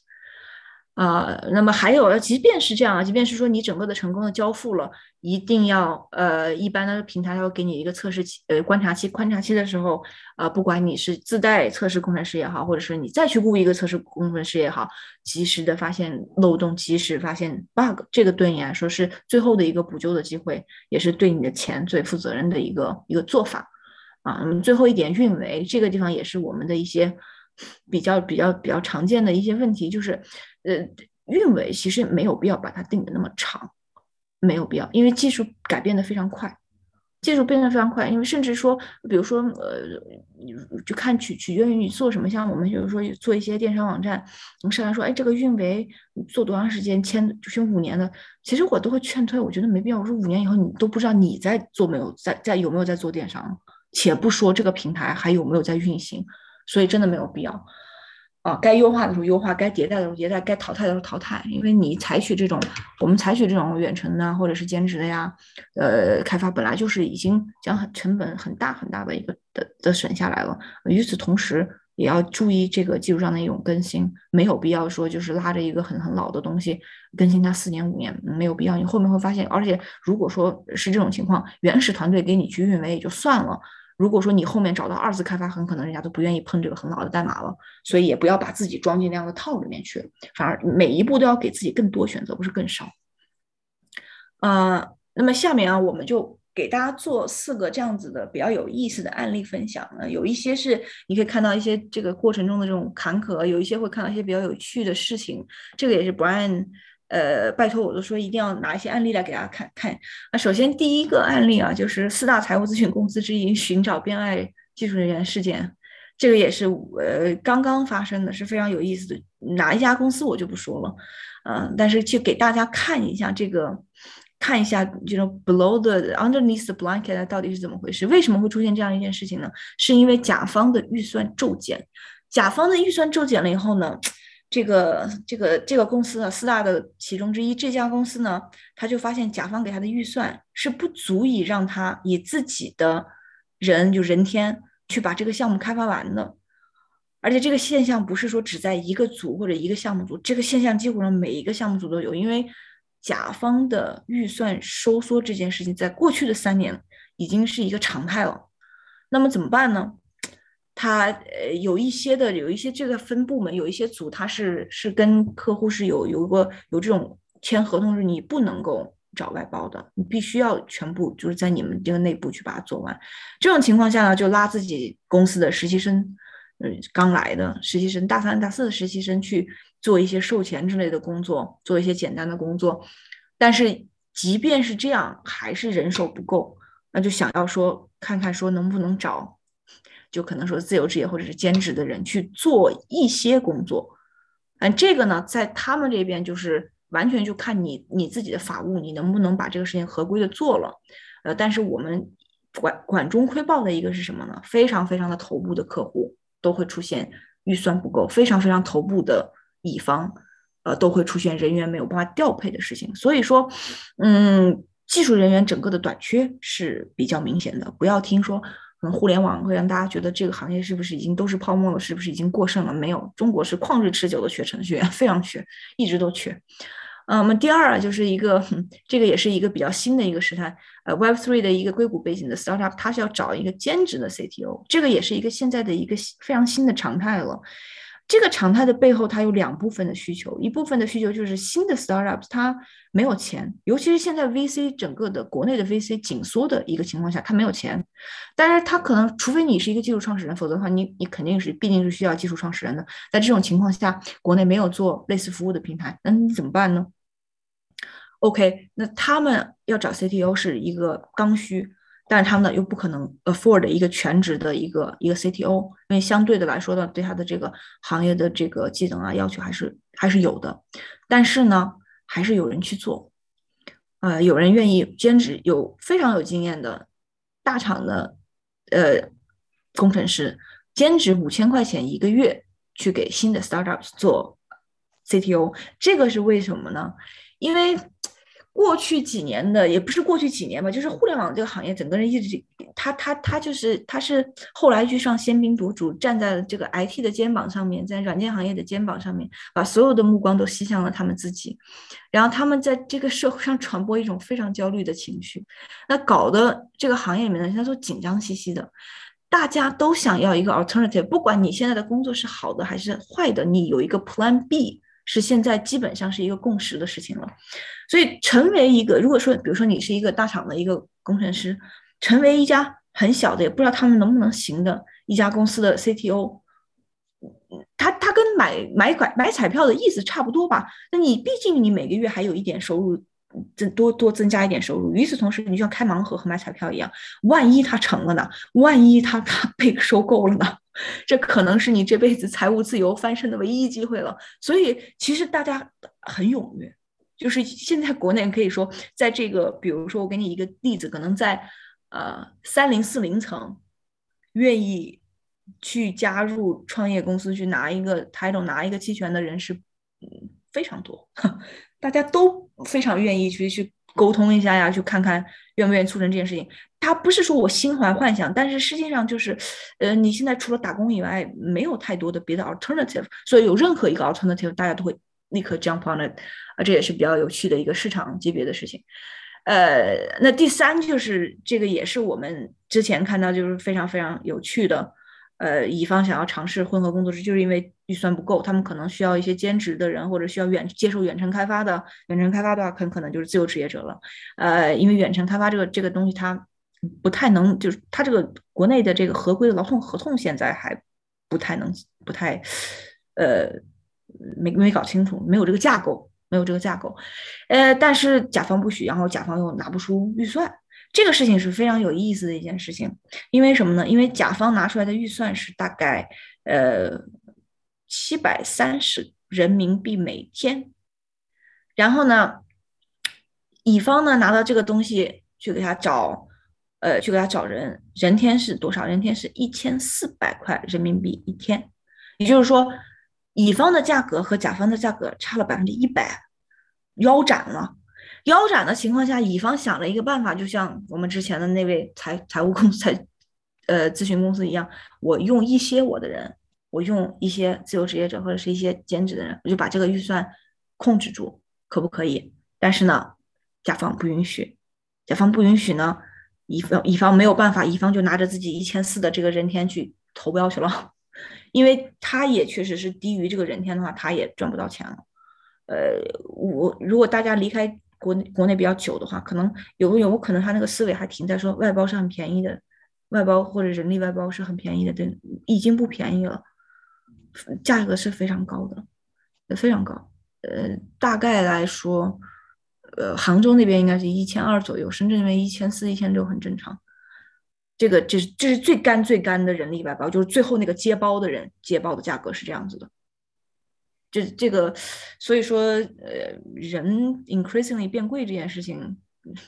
Speaker 1: 啊，那么还有，即便是这样啊，即便是说你整个的成功的交付了，一定要呃，一般的平台要给你一个测试期，呃，观察期，观察期的时候，啊，不管你是自带测试工程师也好，或者是你再去雇一个测试工程师也好，及时的发现漏洞，及时发现 bug，这个对你来说是最后的一个补救的机会，也是对你的钱最负责任的一个一个做法。啊，那么最后一点，运维这个地方也是我们的一些比较比较比较常见的一些问题，就是。呃，运维其实没有必要把它定的那么长，没有必要，因为技术改变的非常快，技术变得非常快，因为甚至说，比如说，呃，就看取取决于你做什么像。我们就是说做一些电商网站，我们上来说，哎，这个运维做多长时间，签就签五年的，其实我都会劝退，我觉得没必要。我说五年以后你都不知道你在做没有在在有没有在做电商，且不说这个平台还有没有在运行，所以真的没有必要。啊，该优化的时候优化，该迭代的时候迭代，该淘汰的时候淘汰。因为你采取这种，我们采取这种远程的或者是兼职的呀，呃，开发本来就是已经将很成本很大很大的一个的的省下来了。与此同时，也要注意这个技术上的一种更新，没有必要说就是拉着一个很很老的东西更新它四年五年，没有必要。你后面会发现，而且如果说是这种情况，原始团队给你去运维也就算了。如果说你后面找到二次开发，很可能人家都不愿意碰这个很老的代码了，所以也不要把自己装进那样的套里面去，反而每一步都要给自己更多选择，不是更少。呃，那么下面啊，我们就给大家做四个这样子的比较有意思的案例分享。有一些是你可以看到一些这个过程中的这种坎坷，有一些会看到一些比较有趣的事情。这个也是 Brian。呃，拜托，我都说一定要拿一些案例来给大家看看。那首先第一个案例啊，就是四大财务咨询公司之一寻找编外技术人员事件，这个也是呃刚刚发生的，是非常有意思的。哪一家公司我就不说了，嗯，但是去给大家看一下这个，看一下这种 below the underneath the blanket 到底是怎么回事？为什么会出现这样一件事情呢？是因为甲方的预算骤减，甲方的预算骤减了以后呢？这个这个这个公司啊，四大的其中之一，这家公司呢，他就发现甲方给他的预算是不足以让他以自己的人就人天去把这个项目开发完的，而且这个现象不是说只在一个组或者一个项目组，这个现象几乎上每一个项目组都有，因为甲方的预算收缩这件事情，在过去的三年已经是一个常态了。那么怎么办呢？他呃有一些的有一些这个分部门有一些组，他是是跟客户是有有个有这种签合同，是你不能够找外包的，你必须要全部就是在你们这个内部去把它做完。这种情况下呢，就拉自己公司的实习生，嗯，刚来的实习生，大三大四的实习生去做一些售前之类的工作，做一些简单的工作。但是即便是这样，还是人手不够，那就想要说看看说能不能找。就可能说自由职业或者是兼职的人去做一些工作，嗯，这个呢，在他们这边就是完全就看你你自己的法务，你能不能把这个事情合规的做了，呃，但是我们管管中窥豹的一个是什么呢？非常非常的头部的客户都会出现预算不够，非常非常头部的乙方，呃，都会出现人员没有办法调配的事情。所以说，嗯，技术人员整个的短缺是比较明显的，不要听说。可能互联网会让大家觉得这个行业是不是已经都是泡沫了？是不是已经过剩了？没有，中国是旷日持久的缺程序员，非常缺，一直都缺。嗯，我们第二啊，就是一个这个也是一个比较新的一个时态，呃，Web Three 的一个硅谷背景的 startup，它是要找一个兼职的 CTO，这个也是一个现在的一个非常新的常态了。这个常态的背后，它有两部分的需求，一部分的需求就是新的 startups 它没有钱，尤其是现在 VC 整个的国内的 VC 紧缩的一个情况下，它没有钱。但是它可能，除非你是一个技术创始人，否则的话，你你肯定是必定是需要技术创始人的。在这种情况下，国内没有做类似服务的平台，那你怎么办呢？OK，那他们要找 CTO 是一个刚需。但是他们呢又不可能 afford 一个全职的一个一个 CTO，因为相对的来说呢，对他的这个行业的这个技能啊要求还是还是有的。但是呢，还是有人去做，呃，有人愿意兼职，有非常有经验的大厂的呃工程师兼职五千块钱一个月去给新的 startups 做 CTO，这个是为什么呢？因为。过去几年的也不是过去几年吧，就是互联网这个行业，整个人一直他他他就是他是后来居上喧宾夺主，站在了这个 IT 的肩膀上面，在软件行业的肩膀上面，把所有的目光都吸向了他们自己，然后他们在这个社会上传播一种非常焦虑的情绪，那搞得这个行业里面呢，现在都紧张兮兮的，大家都想要一个 alternative，不管你现在的工作是好的还是坏的，你有一个 Plan B。是现在基本上是一个共识的事情了，所以成为一个，如果说，比如说你是一个大厂的一个工程师，成为一家很小的，也不知道他们能不能行的一家公司的 CTO，他他跟买买拐买彩票的意思差不多吧？那你毕竟你每个月还有一点收入增多多增加一点收入。与此同时，你就像开盲盒和买彩票一样，万一它成了呢？万一它它 被收购了呢？这可能是你这辈子财务自由翻身的唯一机会了。所以其实大家很踊跃，就是现在国内可以说，在这个比如说我给你一个例子，可能在呃三零四零层愿意去加入创业公司去拿一个 title 拿一个期权的人是嗯非常多。大家都非常愿意去去沟通一下呀，去看看愿不愿意促成这件事情。他不是说我心怀幻想，但是实际上就是，呃，你现在除了打工以外，没有太多的别的 alternative，所以有任何一个 alternative，大家都会立刻 jump on it，啊，这也是比较有趣的一个市场级别的事情。呃，那第三就是这个也是我们之前看到就是非常非常有趣的。呃，乙方想要尝试混合工作制，就是因为预算不够，他们可能需要一些兼职的人，或者需要远接受远程开发的。远程开发的话，很可能就是自由职业者了。呃，因为远程开发这个这个东西，它不太能，就是它这个国内的这个合规的劳动合同现在还不太能，不太，呃，没没搞清楚，没有这个架构，没有这个架构。呃，但是甲方不许，然后甲方又拿不出预算。这个事情是非常有意思的一件事情，因为什么呢？因为甲方拿出来的预算是大概呃七百三十人民币每天，然后呢，乙方呢拿到这个东西去给他找，呃，去给他找人，人天是多少？人天是一千四百块人民币一天，也就是说，乙方的价格和甲方的价格差了百分之一百，腰斩了。腰斩的情况下，乙方想了一个办法，就像我们之前的那位财财务公司、财呃咨询公司一样，我用一些我的人，我用一些自由职业者或者是一些兼职的人，我就把这个预算控制住，可不可以？但是呢，甲方不允许，甲方不允许呢，乙方乙方没有办法，乙方就拿着自己一千四的这个人天去投标去了，因为他也确实是低于这个人天的话，他也赚不到钱了。呃，我如果大家离开。国内国内比较久的话，可能有有可能他那个思维还停在说外包是很便宜的，外包或者人力外包是很便宜的，对，已经不便宜了，价格是非常高的，非常高。呃，大概来说，呃，杭州那边应该是一千二左右，深圳那边一千四、一千六很正常。这个这是这是最干最干的人力外包，就是最后那个接包的人接包的价格是这样子的。这这个，所以说，呃，人 increasingly 变贵这件事情，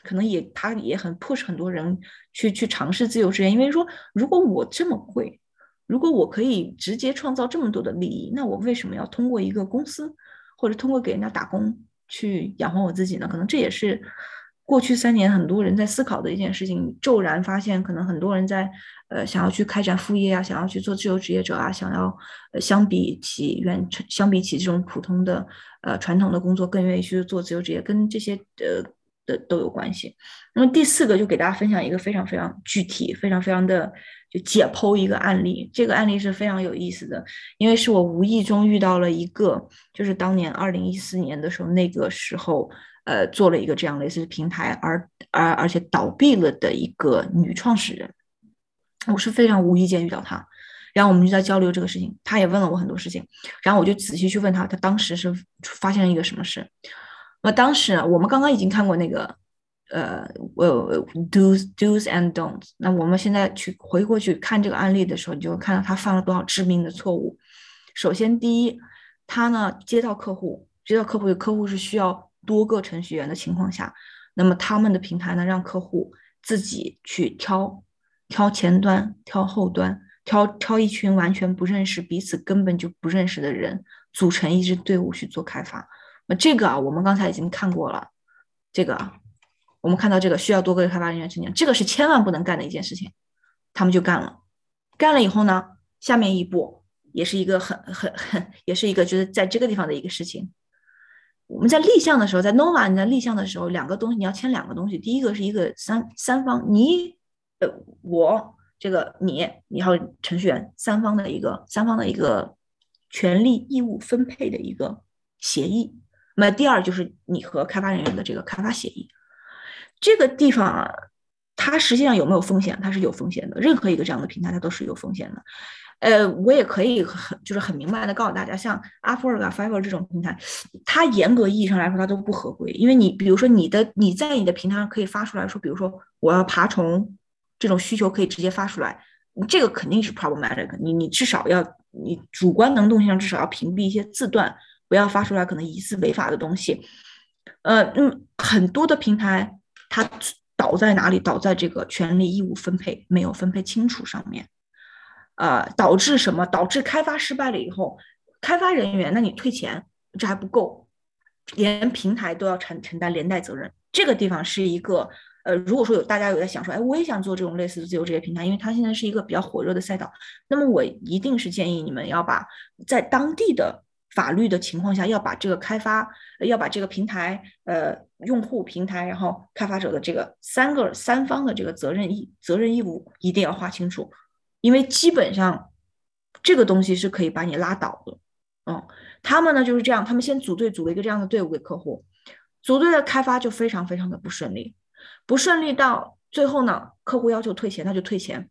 Speaker 1: 可能也他也很 push 很多人去去尝试自由职业，因为说，如果我这么贵，如果我可以直接创造这么多的利益，那我为什么要通过一个公司或者通过给人家打工去养活我自己呢？可能这也是过去三年很多人在思考的一件事情。骤然发现，可能很多人在。呃，想要去开展副业啊，想要去做自由职业者啊，想要呃，相比起远程，相比起这种普通的呃传统的工作，更愿意去做自由职业，跟这些呃的都有关系。那么第四个就给大家分享一个非常非常具体、非常非常的就解剖一个案例。这个案例是非常有意思的，因为是我无意中遇到了一个，就是当年二零一四年的时候，那个时候呃做了一个这样类似的平台，而而而且倒闭了的一个女创始人。我是非常无意间遇到他，然后我们就在交流这个事情，他也问了我很多事情，然后我就仔细去问他，他当时是发现了一个什么事。那当时我们刚刚已经看过那个，呃，呃，do's do's and don'ts。那我们现在去回过去看这个案例的时候，你就看到他犯了多少致命的错误。首先，第一，他呢接到客户，接到客户的客户是需要多个程序员的情况下，那么他们的平台呢让客户自己去挑。挑前端，挑后端，挑挑一群完全不认识、彼此根本就不认识的人，组成一支队伍去做开发。那这个啊，我们刚才已经看过了。这个，我们看到这个需要多个开发人员去年，这个是千万不能干的一件事情。他们就干了，干了以后呢，下面一步也是一个很很很，也是一个就是在这个地方的一个事情。我们在立项的时候，在 Nova 你在立项的时候，两个东西你要签两个东西，第一个是一个三三方你。呃，我这个你，你还有程序员三方的一个三方的一个权利义务分配的一个协议。那么第二就是你和开发人员的这个开发协议。这个地方啊，它实际上有没有风险？它是有风险的。任何一个这样的平台，它都是有风险的。呃，我也可以很就是很明白的告诉大家，像 Upwork、Fiverr 这种平台，它严格意义上来说它都不合规，因为你比如说你的你在你的平台上可以发出来说，比如说我要爬虫这种需求可以直接发出来，这个肯定是 problematic，你你至少要你主观能动性上至少要屏蔽一些字段，不要发出来可能疑似违法的东西。呃，嗯，很多的平台它倒在哪里？倒在这个权利义务分配没有分配清楚上面。呃，导致什么？导致开发失败了以后，开发人员，那你退钱，这还不够，连平台都要承承担连带责任。这个地方是一个，呃，如果说有大家有在想说，哎，我也想做这种类似的自由职业平台，因为它现在是一个比较火热的赛道，那么我一定是建议你们要把在当地的法律的情况下，要把这个开发，要把这个平台，呃，用户平台，然后开发者的这个三个三方的这个责任义责任义务一定要划清楚。因为基本上这个东西是可以把你拉倒的，嗯，他们呢就是这样，他们先组队组了一个这样的队伍给客户，组队的开发就非常非常的不顺利，不顺利到最后呢，客户要求退钱，他就退钱，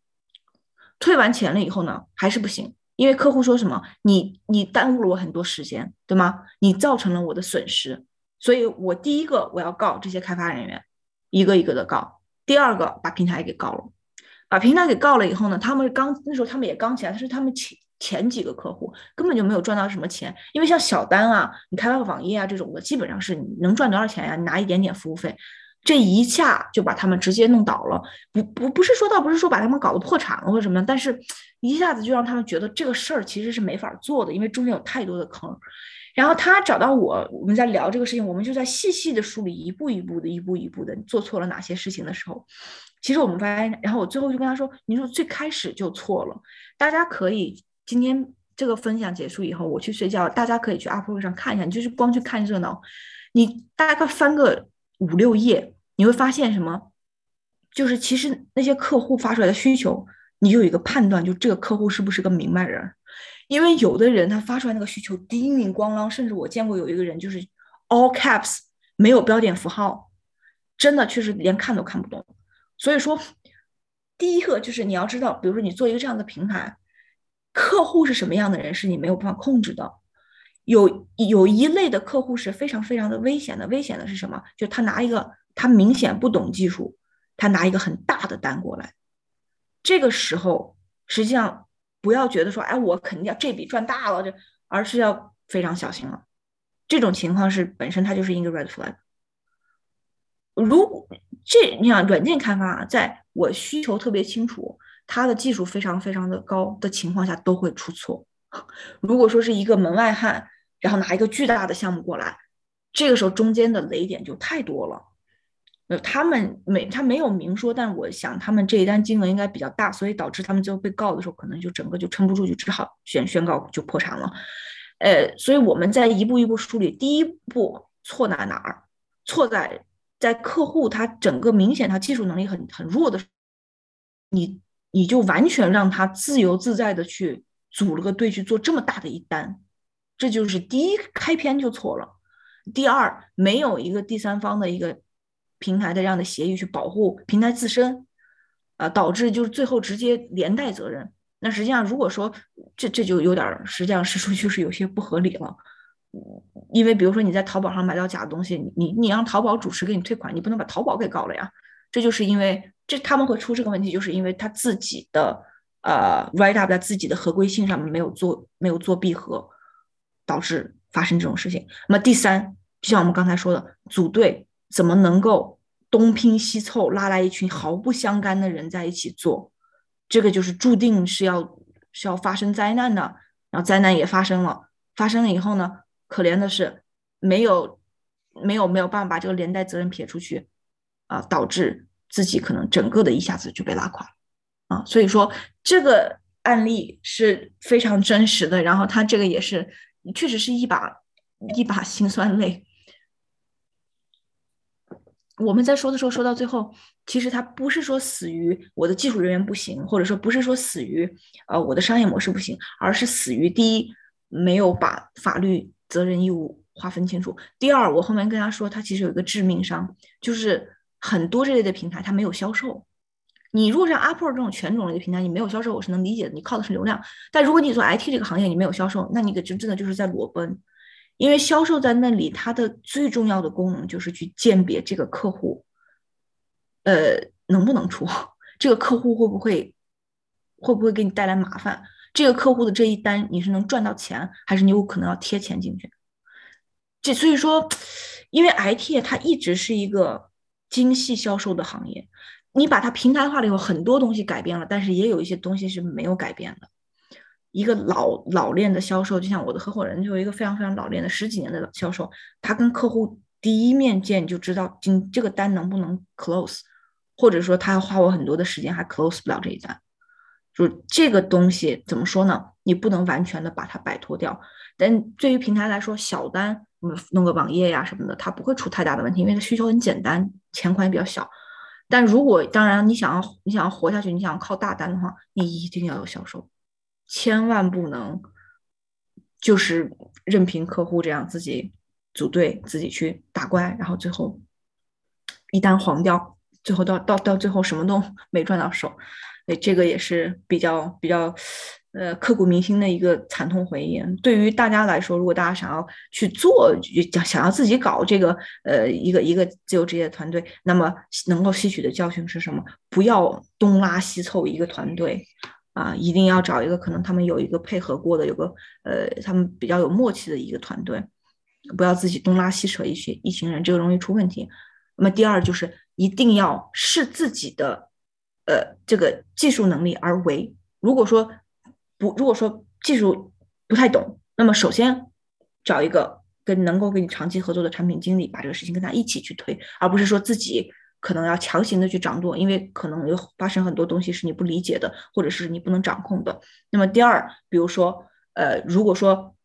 Speaker 1: 退完钱了以后呢，还是不行，因为客户说什么，你你耽误了我很多时间，对吗？你造成了我的损失，所以我第一个我要告这些开发人员，一个一个的告，第二个把平台给告了。把平台给告了以后呢，他们刚那时候他们也刚起来，但是他们前前几个客户根本就没有赚到什么钱，因为像小单啊，你开发个网页啊这种的，基本上是你能赚多少钱呀？你拿一点点服务费，这一下就把他们直接弄倒了。不不不是说倒不是说把他们搞得破产了或者什么，但是一下子就让他们觉得这个事儿其实是没法做的，因为中间有太多的坑。然后他找到我，我们在聊这个事情，我们就在细细的梳理，一步一步的，一步一步的做错了哪些事情的时候。其实我们发现，然后我最后就跟他说：“你说最开始就错了，大家可以今天这个分享结束以后，我去睡觉，大家可以去 up 会上看一下，你就是光去看热闹，你大概翻个五六页，你会发现什么？就是其实那些客户发出来的需求，你就有一个判断，就这个客户是不是个明白人？因为有的人他发出来那个需求叮叮咣啷，甚至我见过有一个人就是 all caps 没有标点符号，真的确实连看都看不懂。”所以说，第一个就是你要知道，比如说你做一个这样的平台，客户是什么样的人是你没有办法控制的。有有一类的客户是非常非常的危险的，危险的是什么？就他拿一个他明显不懂技术，他拿一个很大的单过来，这个时候实际上不要觉得说，哎，我肯定要这笔赚大了，这而是要非常小心了。这种情况是本身它就是一个 red flag。如果这你想软件开发，在我需求特别清楚，它的技术非常非常的高的情况下，都会出错。如果说是一个门外汉，然后拿一个巨大的项目过来，这个时候中间的雷点就太多了。呃，他们没他没有明说，但我想他们这一单金额应该比较大，所以导致他们最后被告的时候，可能就整个就撑不住，就只好宣宣告就破产了。呃，所以我们在一步一步梳理，第一步错在哪儿？错在。在客户他整个明显他技术能力很很弱的，你你就完全让他自由自在的去组了个队去做这么大的一单，这就是第一开篇就错了。第二，没有一个第三方的一个平台的这样的协议去保护平台自身，啊，导致就是最后直接连带责任。那实际上如果说这这就有点实际上是说就是有些不合理了。因为比如说你在淘宝上买到假的东西，你你让淘宝主持给你退款，你不能把淘宝给告了呀。这就是因为这他们会出这个问题，就是因为他自己的呃 write up 在自己的合规性上面没有做没有做闭合，导致发生这种事情。那么第三，就像我们刚才说的，组队怎么能够东拼西凑拉来一群毫不相干的人在一起做，这个就是注定是要是要发生灾难的。然后灾难也发生了，发生了以后呢？可怜的是，没有，没有没有办法把这个连带责任撇出去，啊，导致自己可能整个的一下子就被拉垮，啊，所以说这个案例是非常真实的，然后他这个也是确实是一把一把辛酸泪。我们在说的时候说到最后，其实他不是说死于我的技术人员不行，或者说不是说死于呃我的商业模式不行，而是死于第一没有把法律。责任义务划分清楚。第二，我后面跟他说，他其实有一个致命伤，就是很多这类的平台它没有销售，你如果是 Upwork 这种全种类的平台，你没有销售，我是能理解的，你靠的是流量。但如果你做 IT 这个行业，你没有销售，那你可就真的就是在裸奔。因为销售在那里，它的最重要的功能就是去鉴别这个客户，呃，能不能出，这个客户会不会会不会给你带来麻烦，这个客户的这一单你是能赚到钱，还是你有可能要贴钱进去？这所以说，因为 IT 它一直是一个精细销售的行业，你把它平台化了以后，很多东西改变了，但是也有一些东西是没有改变的。一个老老练的销售，就像我的合伙人，就一个非常非常老练的十几年的销售，他跟客户第一面见就知道今这个单能不能 close，或者说他要花我很多的时间还 close 不了这一单。就这个东西怎么说呢？你不能完全的把它摆脱掉。但对于平台来说，小单。嗯弄个网页呀什么的，它不会出太大的问题，因为它需求很简单，钱款也比较小。但如果当然你想要你想要活下去，你想要靠大单的话，你一定要有销售，千万不能就是任凭客户这样自己组队自己去打怪，然后最后一单黄掉，最后到到到最后什么都 没赚到手。对，这个也是比较比较。呃，刻骨铭心的一个惨痛回忆。对于大家来说，如果大家想要去做，想想要自己搞这个，呃，一个一个自由职业团队，那么能够吸取的教训是什么？不要东拉西凑一个团队啊，一定要找一个可能他们有一个配合过的，有个呃，他们比较有默契的一个团队，不要自己东拉西扯一群一群人，这个容易出问题。那么第二就是一定要视自己的呃这个技术能力而为。如果说不，如果说技术不太懂，那么首先找一个跟能够跟你长期合作的产品经理，把这个事情跟他一起去推，而不是说自己可能要强行的去掌舵，因为可能有发生很多东西是你不理解的，或者是你不能掌控的。那么第二，比如说，呃，如果说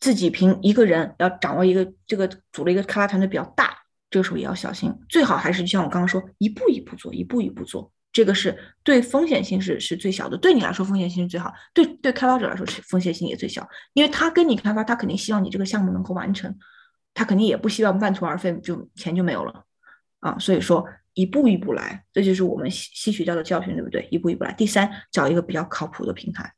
Speaker 1: 自己凭一个人要掌握一个这个组了一个开发团队比较大，这个时候也要小心，最好还是就像我刚刚说，一步一步做，一步一步做。这个是对风险性是是最小的，对你来说风险性是最好，对对开发者来说是风险性也最小，因为他跟你开发，他肯定希望你这个项目能够完成，他肯定也不希望半途而废就钱就没有了啊，所以说一步一步来，这就是我们吸吸取到的教训，对不对？一步一步来。第三，找一个比较靠谱的平台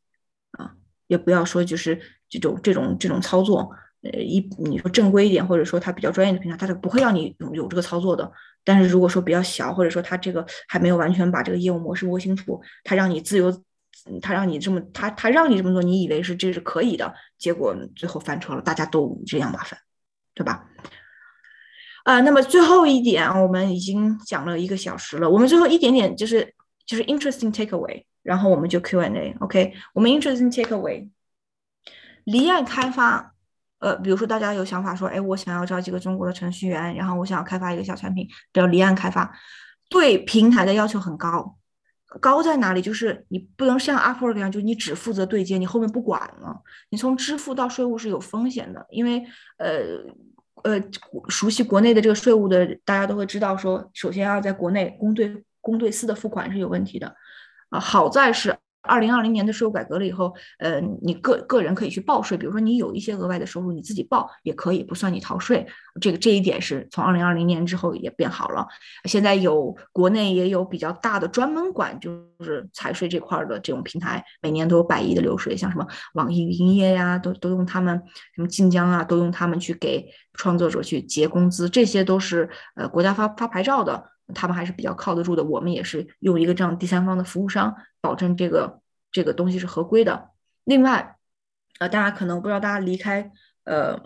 Speaker 1: 啊，也不要说就是这种这种这种操作。呃，一你说正规一点，或者说他比较专业的平台，他是不会让你有有这个操作的。但是如果说比较小，或者说他这个还没有完全把这个业务模式摸清楚，他让你自由，他让你这么他他让你这么做，你以为是这是可以的，结果最后翻车了，大家都这样麻烦，对吧？啊，那么最后一点，我们已经讲了一个小时了，我们最后一点点就是就是 interesting takeaway，然后我们就 Q and A，OK？我们 interesting takeaway，离岸开发。呃，比如说大家有想法说，哎，我想要招几个中国的程序员，然后我想要开发一个小产品，叫离岸开发，对平台的要求很高，高在哪里？就是你不能像 Upwork 一样，就你只负责对接，你后面不管了，你从支付到税务是有风险的，因为呃呃，熟悉国内的这个税务的大家都会知道，说首先要在国内公对公对私的付款是有问题的，啊，好在是。二零二零年的税务改革了以后，呃，你个个人可以去报税，比如说你有一些额外的收入，你自己报也可以，不算你逃税。这个这一点是从二零二零年之后也变好了。现在有国内也有比较大的专门管就是财税这块的这种平台，每年都有百亿的流水，像什么网易云音乐呀，都都用他们，什么晋江啊，都用他们去给创作者去结工资，这些都是呃国家发发牌照的。他们还是比较靠得住的，我们也是用一个这样第三方的服务商，保证这个这个东西是合规的。另外，呃，大家可能不知道，大家离开，呃，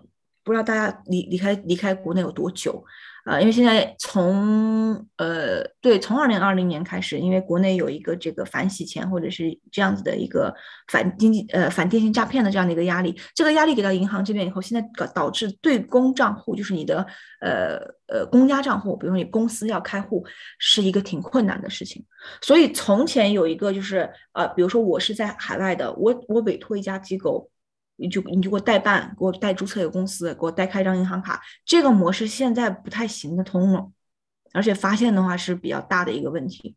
Speaker 1: 不知道大家离离开离开国内有多久。啊，因为现在从呃对，从二零二零年开始，因为国内有一个这个反洗钱或者是这样子的一个反经济呃反电信诈骗的这样的一个压力，这个压力给到银行这边以后，现在导导致对公账户，就是你的呃呃公家账户，比如你公司要开户，是一个挺困难的事情。所以从前有一个就是呃，比如说我是在海外的，我我委托一家机构。你就你就给我代办，给我代注册一个公司，给我代开一张银行卡，这个模式现在不太行得通了，而且发现的话是比较大的一个问题。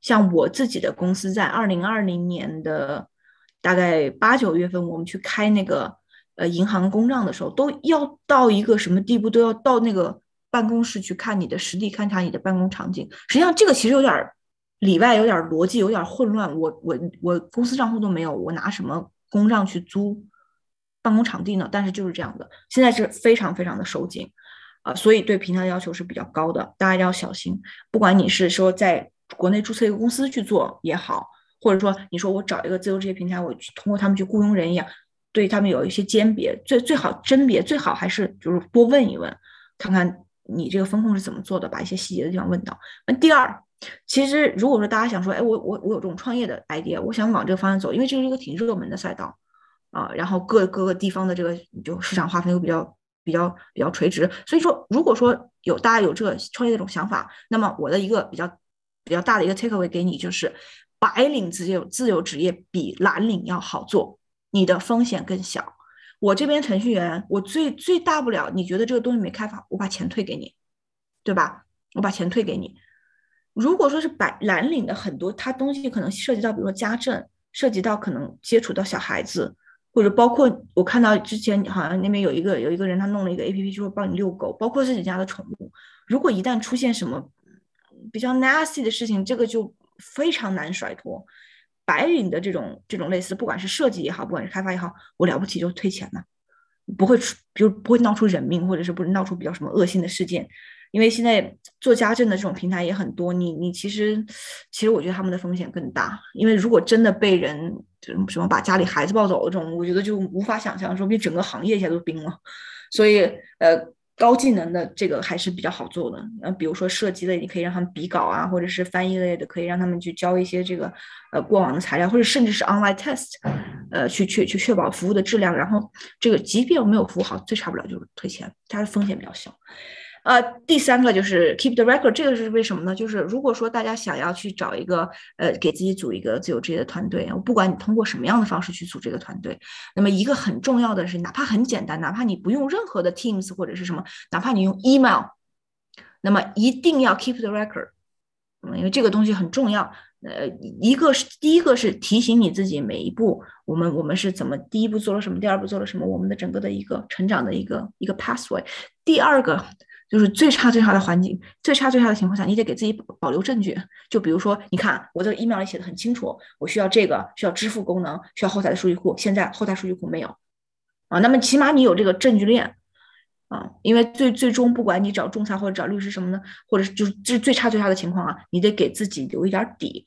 Speaker 1: 像我自己的公司在二零二零年的大概八九月份，我们去开那个呃银行公账的时候，都要到一个什么地步，都要到那个办公室去看你的实地勘察你的办公场景。实际上这个其实有点里外有点逻辑有点混乱，我我我公司账户都没有，我拿什么公账去租办公场地呢？但是就是这样的，现在是非常非常的收紧啊，所以对平台的要求是比较高的，大家一定要小心。不管你是说在国内注册一个公司去做也好，或者说你说我找一个自由职业平台，我去通过他们去雇佣人一样，对他们有一些鉴别，最最好甄别，最好还是就是多问一问，看看你这个风控是怎么做的，把一些细节的地方问到。那第二。其实，如果说大家想说，哎，我我我有这种创业的 idea，我想往这个方向走，因为这是一个挺热门的赛道啊，然后各各个地方的这个就市场划分又比较比较比较垂直，所以说，如果说有大家有这个创业这种想法，那么我的一个比较比较大的一个 takeaway 给你就是，白领自由自由职业比蓝领要好做，你的风险更小。我这边程序员，我最最大不了，你觉得这个东西没开发，我把钱退给你，对吧？我把钱退给你。如果说是白蓝领的很多，他东西可能涉及到，比如说家政，涉及到可能接触到小孩子，或者包括我看到之前好像那边有一个有一个人他弄了一个 A P P，就是帮你遛狗，包括自己家的宠物。如果一旦出现什么比较 nasty 的事情，这个就非常难甩脱。白领的这种这种类似，不管是设计也好，不管是开发也好，我了不起就退钱了，不会出，就不会闹出人命，或者是不是闹出比较什么恶性的事件。因为现在做家政的这种平台也很多，你你其实其实我觉得他们的风险更大，因为如果真的被人就什么把家里孩子抱走这种，我觉得就无法想象，说不定整个行业一下都冰了。所以呃，高技能的这个还是比较好做的，呃，比如说设计类，你可以让他们比稿啊，或者是翻译类的，可以让他们去交一些这个呃过往的材料，或者甚至是 online test，呃，去去去确保服务的质量。然后这个即便我没有服务好，最差不了就是退钱，它的风险比较小。呃，第三个就是 keep the record，这个是为什么呢？就是如果说大家想要去找一个呃，给自己组一个自由职业的团队，我不管你通过什么样的方式去组这个团队，那么一个很重要的是，哪怕很简单，哪怕你不用任何的 Teams 或者是什么，哪怕你用 email，那么一定要 keep the record，嗯，因为这个东西很重要。呃，一个是第一个是提醒你自己每一步，我们我们是怎么第一步做了什么，第二步做了什么，我们的整个的一个成长的一个一个 pathway。第二个。就是最差最差的环境，最差最差的情况下，你得给自己保留证据。就比如说，你看我这个 email 里写的很清楚，我需要这个，需要支付功能，需要后台的数据库。现在后台数据库没有啊，那么起码你有这个证据链啊，因为最最终不管你找仲裁或者找律师什么的，或者就是这最差最差的情况啊，你得给自己留一点底。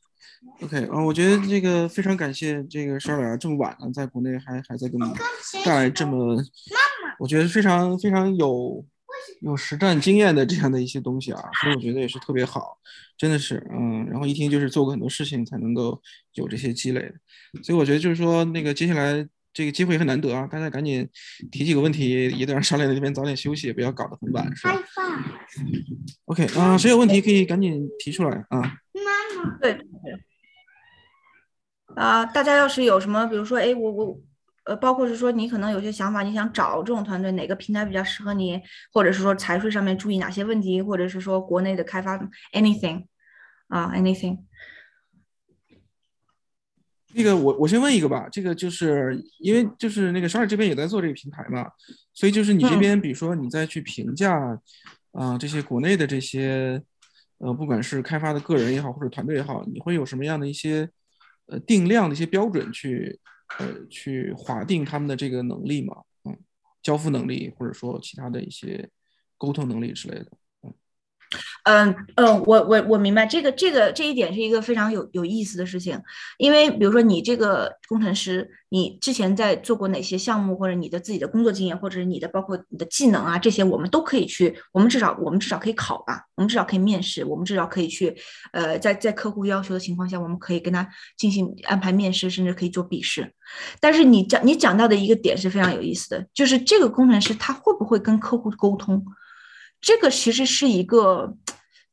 Speaker 2: OK 啊，我觉得这个非常感谢这个 Charlotte 这么晚了，在国内还还在给我们带来这么，我觉得非常非常有有实战经验的这样的一些东西啊，所以我觉得也是特别好，真的是嗯，然后一听就是做过很多事情才能够有这些积累，所以我觉得就是说那个接下来这个机会也很难得啊，大家赶紧提几个问题，也得让 Charlotte 那边早点休息，不要搞得很晚，是吧？OK 啊，谁有问题可以赶紧提出来啊？
Speaker 1: 妈妈，对。啊，大家要是有什么，比如说，哎，我我，呃，包括是说你可能有些想法，你想找这种团队，哪个平台比较适合你，或者是说财税上面注意哪些问题，或者是说国内的开发，anything，啊，anything。
Speaker 2: 那个我我先问一个吧，这个就是因为就是那个商尔这边也在做这个平台嘛，所以就是你这边，比如说你再去评价啊这些国内的这些，呃，不管是开发的个人也好，或者团队也好，你会有什么样的一些？呃，定量的一些标准去，呃，去划定他们的这个能力嘛，嗯，交付能力或者说其他的一些沟通能力之类的。
Speaker 1: 嗯嗯，我我我明白这个这个这一点是一个非常有有意思的事情，因为比如说你这个工程师，你之前在做过哪些项目，或者你的自己的工作经验，或者你的包括你的技能啊，这些我们都可以去，我们至少我们至少可以考吧，我们至少可以面试，我们至少可以去，呃，在在客户要求的情况下，我们可以跟他进行安排面试，甚至可以做笔试。但是你讲你讲到的一个点是非常有意思的，就是这个工程师他会不会跟客户沟通？这个其实是一个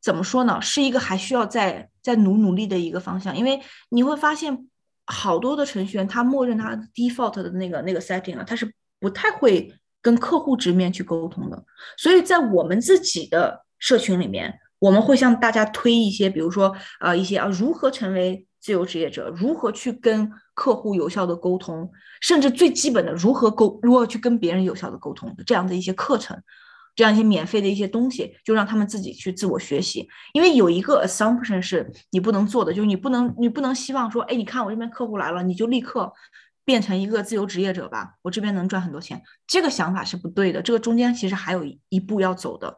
Speaker 1: 怎么说呢？是一个还需要再再努努力的一个方向，因为你会发现，好多的程序员他默认他 default 的那个那个 setting 啊，他是不太会跟客户直面去沟通的。所以在我们自己的社群里面，我们会向大家推一些，比如说呃一些啊如何成为自由职业者，如何去跟客户有效的沟通，甚至最基本的如何沟如何去跟别人有效的沟通这样的一些课程。这样一些免费的一些东西，就让他们自己去自我学习。因为有一个 assumption 是你不能做的，就是你不能，你不能希望说，哎，你看我这边客户来了，你就立刻变成一个自由职业者吧，我这边能赚很多钱。这个想法是不对的，这个中间其实还有一步要走的。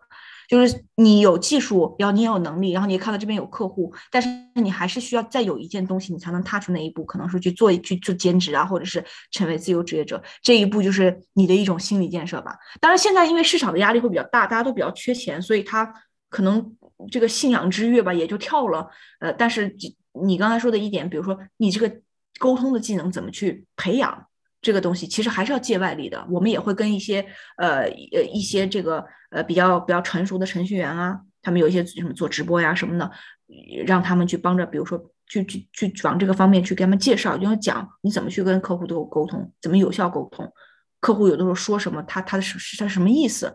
Speaker 1: 就是你有技术，然后你也有能力，然后你看到这边有客户，但是你还是需要再有一件东西，你才能踏出那一步，可能是去做去做兼职啊，或者是成为自由职业者。这一步就是你的一种心理建设吧。当然，现在因为市场的压力会比较大，大家都比较缺钱，所以他可能这个信仰之跃吧也就跳了。呃，但是你刚才说的一点，比如说你这个沟通的技能怎么去培养？这个东西其实还是要借外力的，我们也会跟一些呃呃一些这个呃比较比较成熟的程序员啊，他们有一些什么做直播呀什么的，让他们去帮着，比如说去去去往这个方面去给他们介绍，就要讲你怎么去跟客户都沟通，怎么有效沟通。客户有的时候说什么，他他的是他什么意思？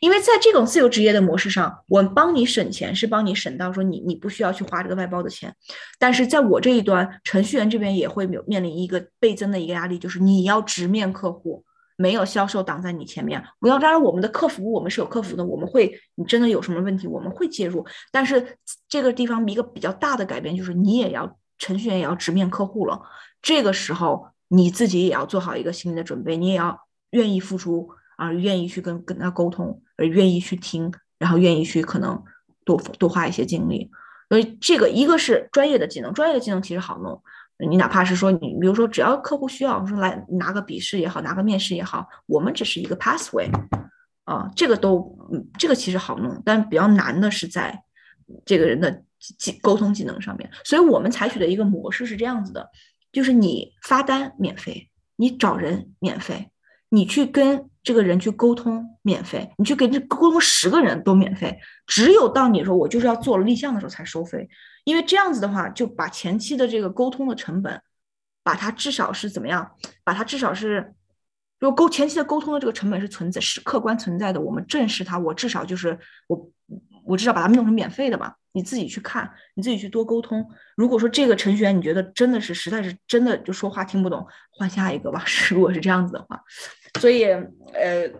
Speaker 1: 因为在这种自由职业的模式上，我帮你省钱是帮你省到说你你不需要去花这个外包的钱，但是在我这一端，程序员这边也会有面临一个倍增的一个压力，就是你要直面客户，没有销售挡在你前面。不要当然我们的客服我们是有客服的，我们会你真的有什么问题我们会介入，但是这个地方一个比较大的改变就是你也要程序员也要直面客户了，这个时候你自己也要做好一个心理的准备，你也要。愿意付出，啊愿意去跟跟他沟通，而愿意去听，然后愿意去可能多多花一些精力。所以这个一个是专业的技能，专业的技能其实好弄。你哪怕是说你，比如说只要客户需要，说来拿个笔试也好，拿个面试也好，我们只是一个 pathway 啊，这个都这个其实好弄，但比较难的是在这个人的技沟通技能上面。所以我们采取的一个模式是这样子的，就是你发单免费，你找人免费。你去跟这个人去沟通免费，你去跟这沟通十个人都免费，只有到你说我就是要做了立项的时候才收费，因为这样子的话就把前期的这个沟通的成本，把它至少是怎么样，把它至少是，如果沟前期的沟通的这个成本是存在是客观存在的，我们正视它，我至少就是我我至少把它弄成免费的吧。你自己去看，你自己去多沟通。如果说这个程序员你觉得真的是实在是真的就说话听不懂，换下一个吧。如果是这样子的话，所以呃，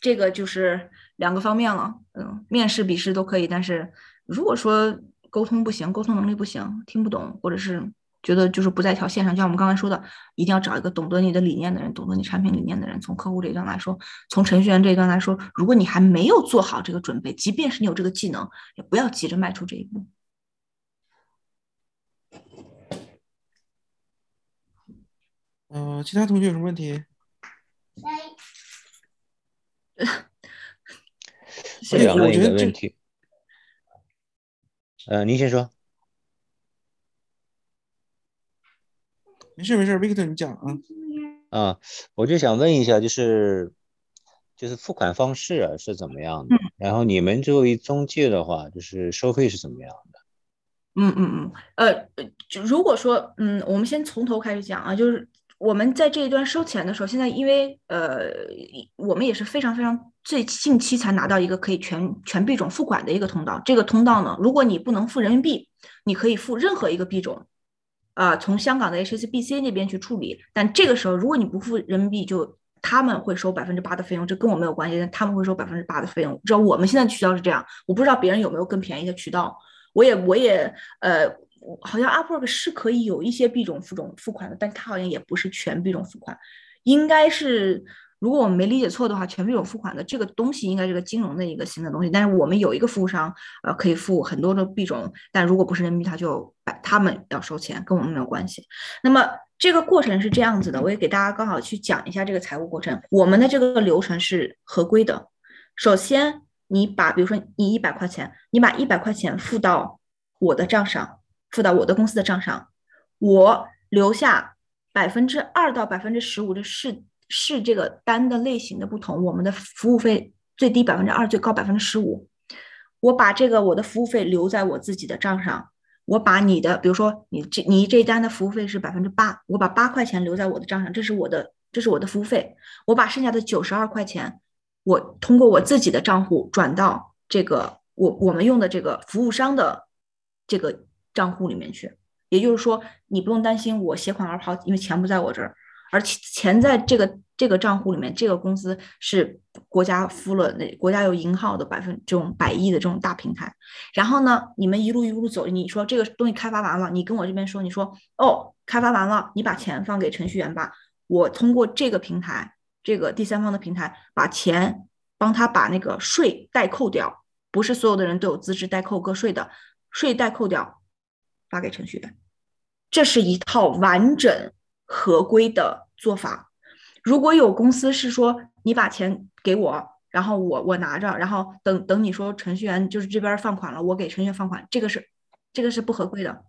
Speaker 1: 这个就是两个方面了。嗯，面试、笔试都可以，但是如果说沟通不行，沟通能力不行，听不懂，或者是。觉得就是不在一条线上，就像我们刚才说的，一定要找一个懂得你的理念的人，懂得你产品理念的人。从客户这一端来说，从程序员这一端来说，如果你还没有做好这个准备，即便是你有这个技能，也不要急着迈出这一步。
Speaker 2: 嗯，其他同学有什么问题？
Speaker 3: 我想问一个问题。呃，您先说。
Speaker 2: 没事没事，Victor 你讲啊。
Speaker 3: 啊，我就想问一下，就是就是付款方式是怎么样的？然后你们作为中介的话，就是收费是怎么样的？
Speaker 1: 嗯嗯嗯，呃，就如果说，嗯，我们先从头开始讲啊，就是我们在这一端收钱的时候，现在因为呃，我们也是非常非常最近期才拿到一个可以全全币种付款的一个通道。这个通道呢，如果你不能付人民币，你可以付任何一个币种。啊，从香港的 HSBC 那边去处理，但这个时候如果你不付人民币，就他们会收百分之八的费用，这跟我没有关系，但他们会收百分之八的费用。知道我们现在渠道是这样，我不知道别人有没有更便宜的渠道。我也我也呃，好像 Upwork 是可以有一些币种付种付款的，但它好像也不是全币种付款，应该是。如果我们没理解错的话，全币种付款的这个东西应该是个金融的一个新的东西。但是我们有一个服务商，呃，可以付很多的币种，但如果不是人民币，他就把他们要收钱，跟我们没有关系。那么这个过程是这样子的，我也给大家刚好去讲一下这个财务过程。我们的这个流程是合规的。首先，你把比如说你一百块钱，你把一百块钱付到我的账上，付到我的公司的账上，我留下百分之二到百分之十五的是。是这个单的类型的不同，我们的服务费最低百分之二，最高百分之十五。我把这个我的服务费留在我自己的账上，我把你的，比如说你这你这一单的服务费是百分之八，我把八块钱留在我的账上，这是我的这是我的服务费，我把剩下的九十二块钱，我通过我自己的账户转到这个我我们用的这个服务商的这个账户里面去，也就是说你不用担心我携款而跑，因为钱不在我这儿。而钱在这个这个账户里面，这个公司是国家付了，那国家有银号的百分这种百亿的这种大平台。然后呢，你们一路一路走，你说这个东西开发完了，你跟我这边说，你说哦，开发完了，你把钱放给程序员吧，我通过这个平台，这个第三方的平台，把钱帮他把那个税代扣掉，不是所有的人都有资质代扣个税的，税代扣掉，发给程序员，这是一套完整。合规的做法，如果有公司是说你把钱给我，然后我我拿着，然后等等你说程序员就是这边放款了，我给程序员放款，这个是这个是不合规的，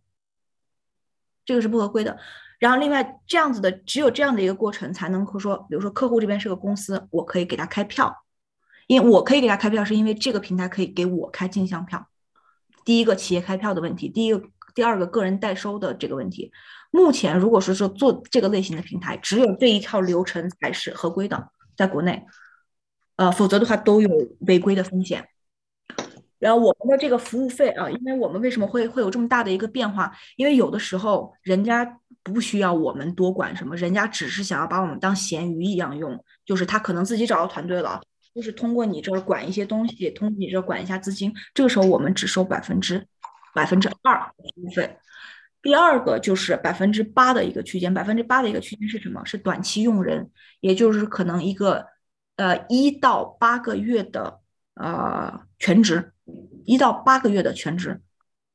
Speaker 1: 这个是不合规的。然后另外这样子的，只有这样的一个过程才能够说，比如说客户这边是个公司，我可以给他开票，因为我可以给他开票，是因为这个平台可以给我开进项票。第一个企业开票的问题，第一个第二个个人代收的这个问题。目前，如果是说做这个类型的平台，只有这一套流程才是合规的，在国内，呃，否则的话都有违规的风险。然后我们的这个服务费啊，因为我们为什么会会有这么大的一个变化？因为有的时候人家不需要我们多管什么，人家只是想要把我们当咸鱼一样用，就是他可能自己找到团队了，就是通过你这儿管一些东西，通过你这儿管一下资金，这个时候我们只收百分之百分之二服务费。第二个就是百分之八的一个区间，百分之八的一个区间是什么？是短期用人，也就是可能一个呃一到八个月的呃全职，一到八个月的全职，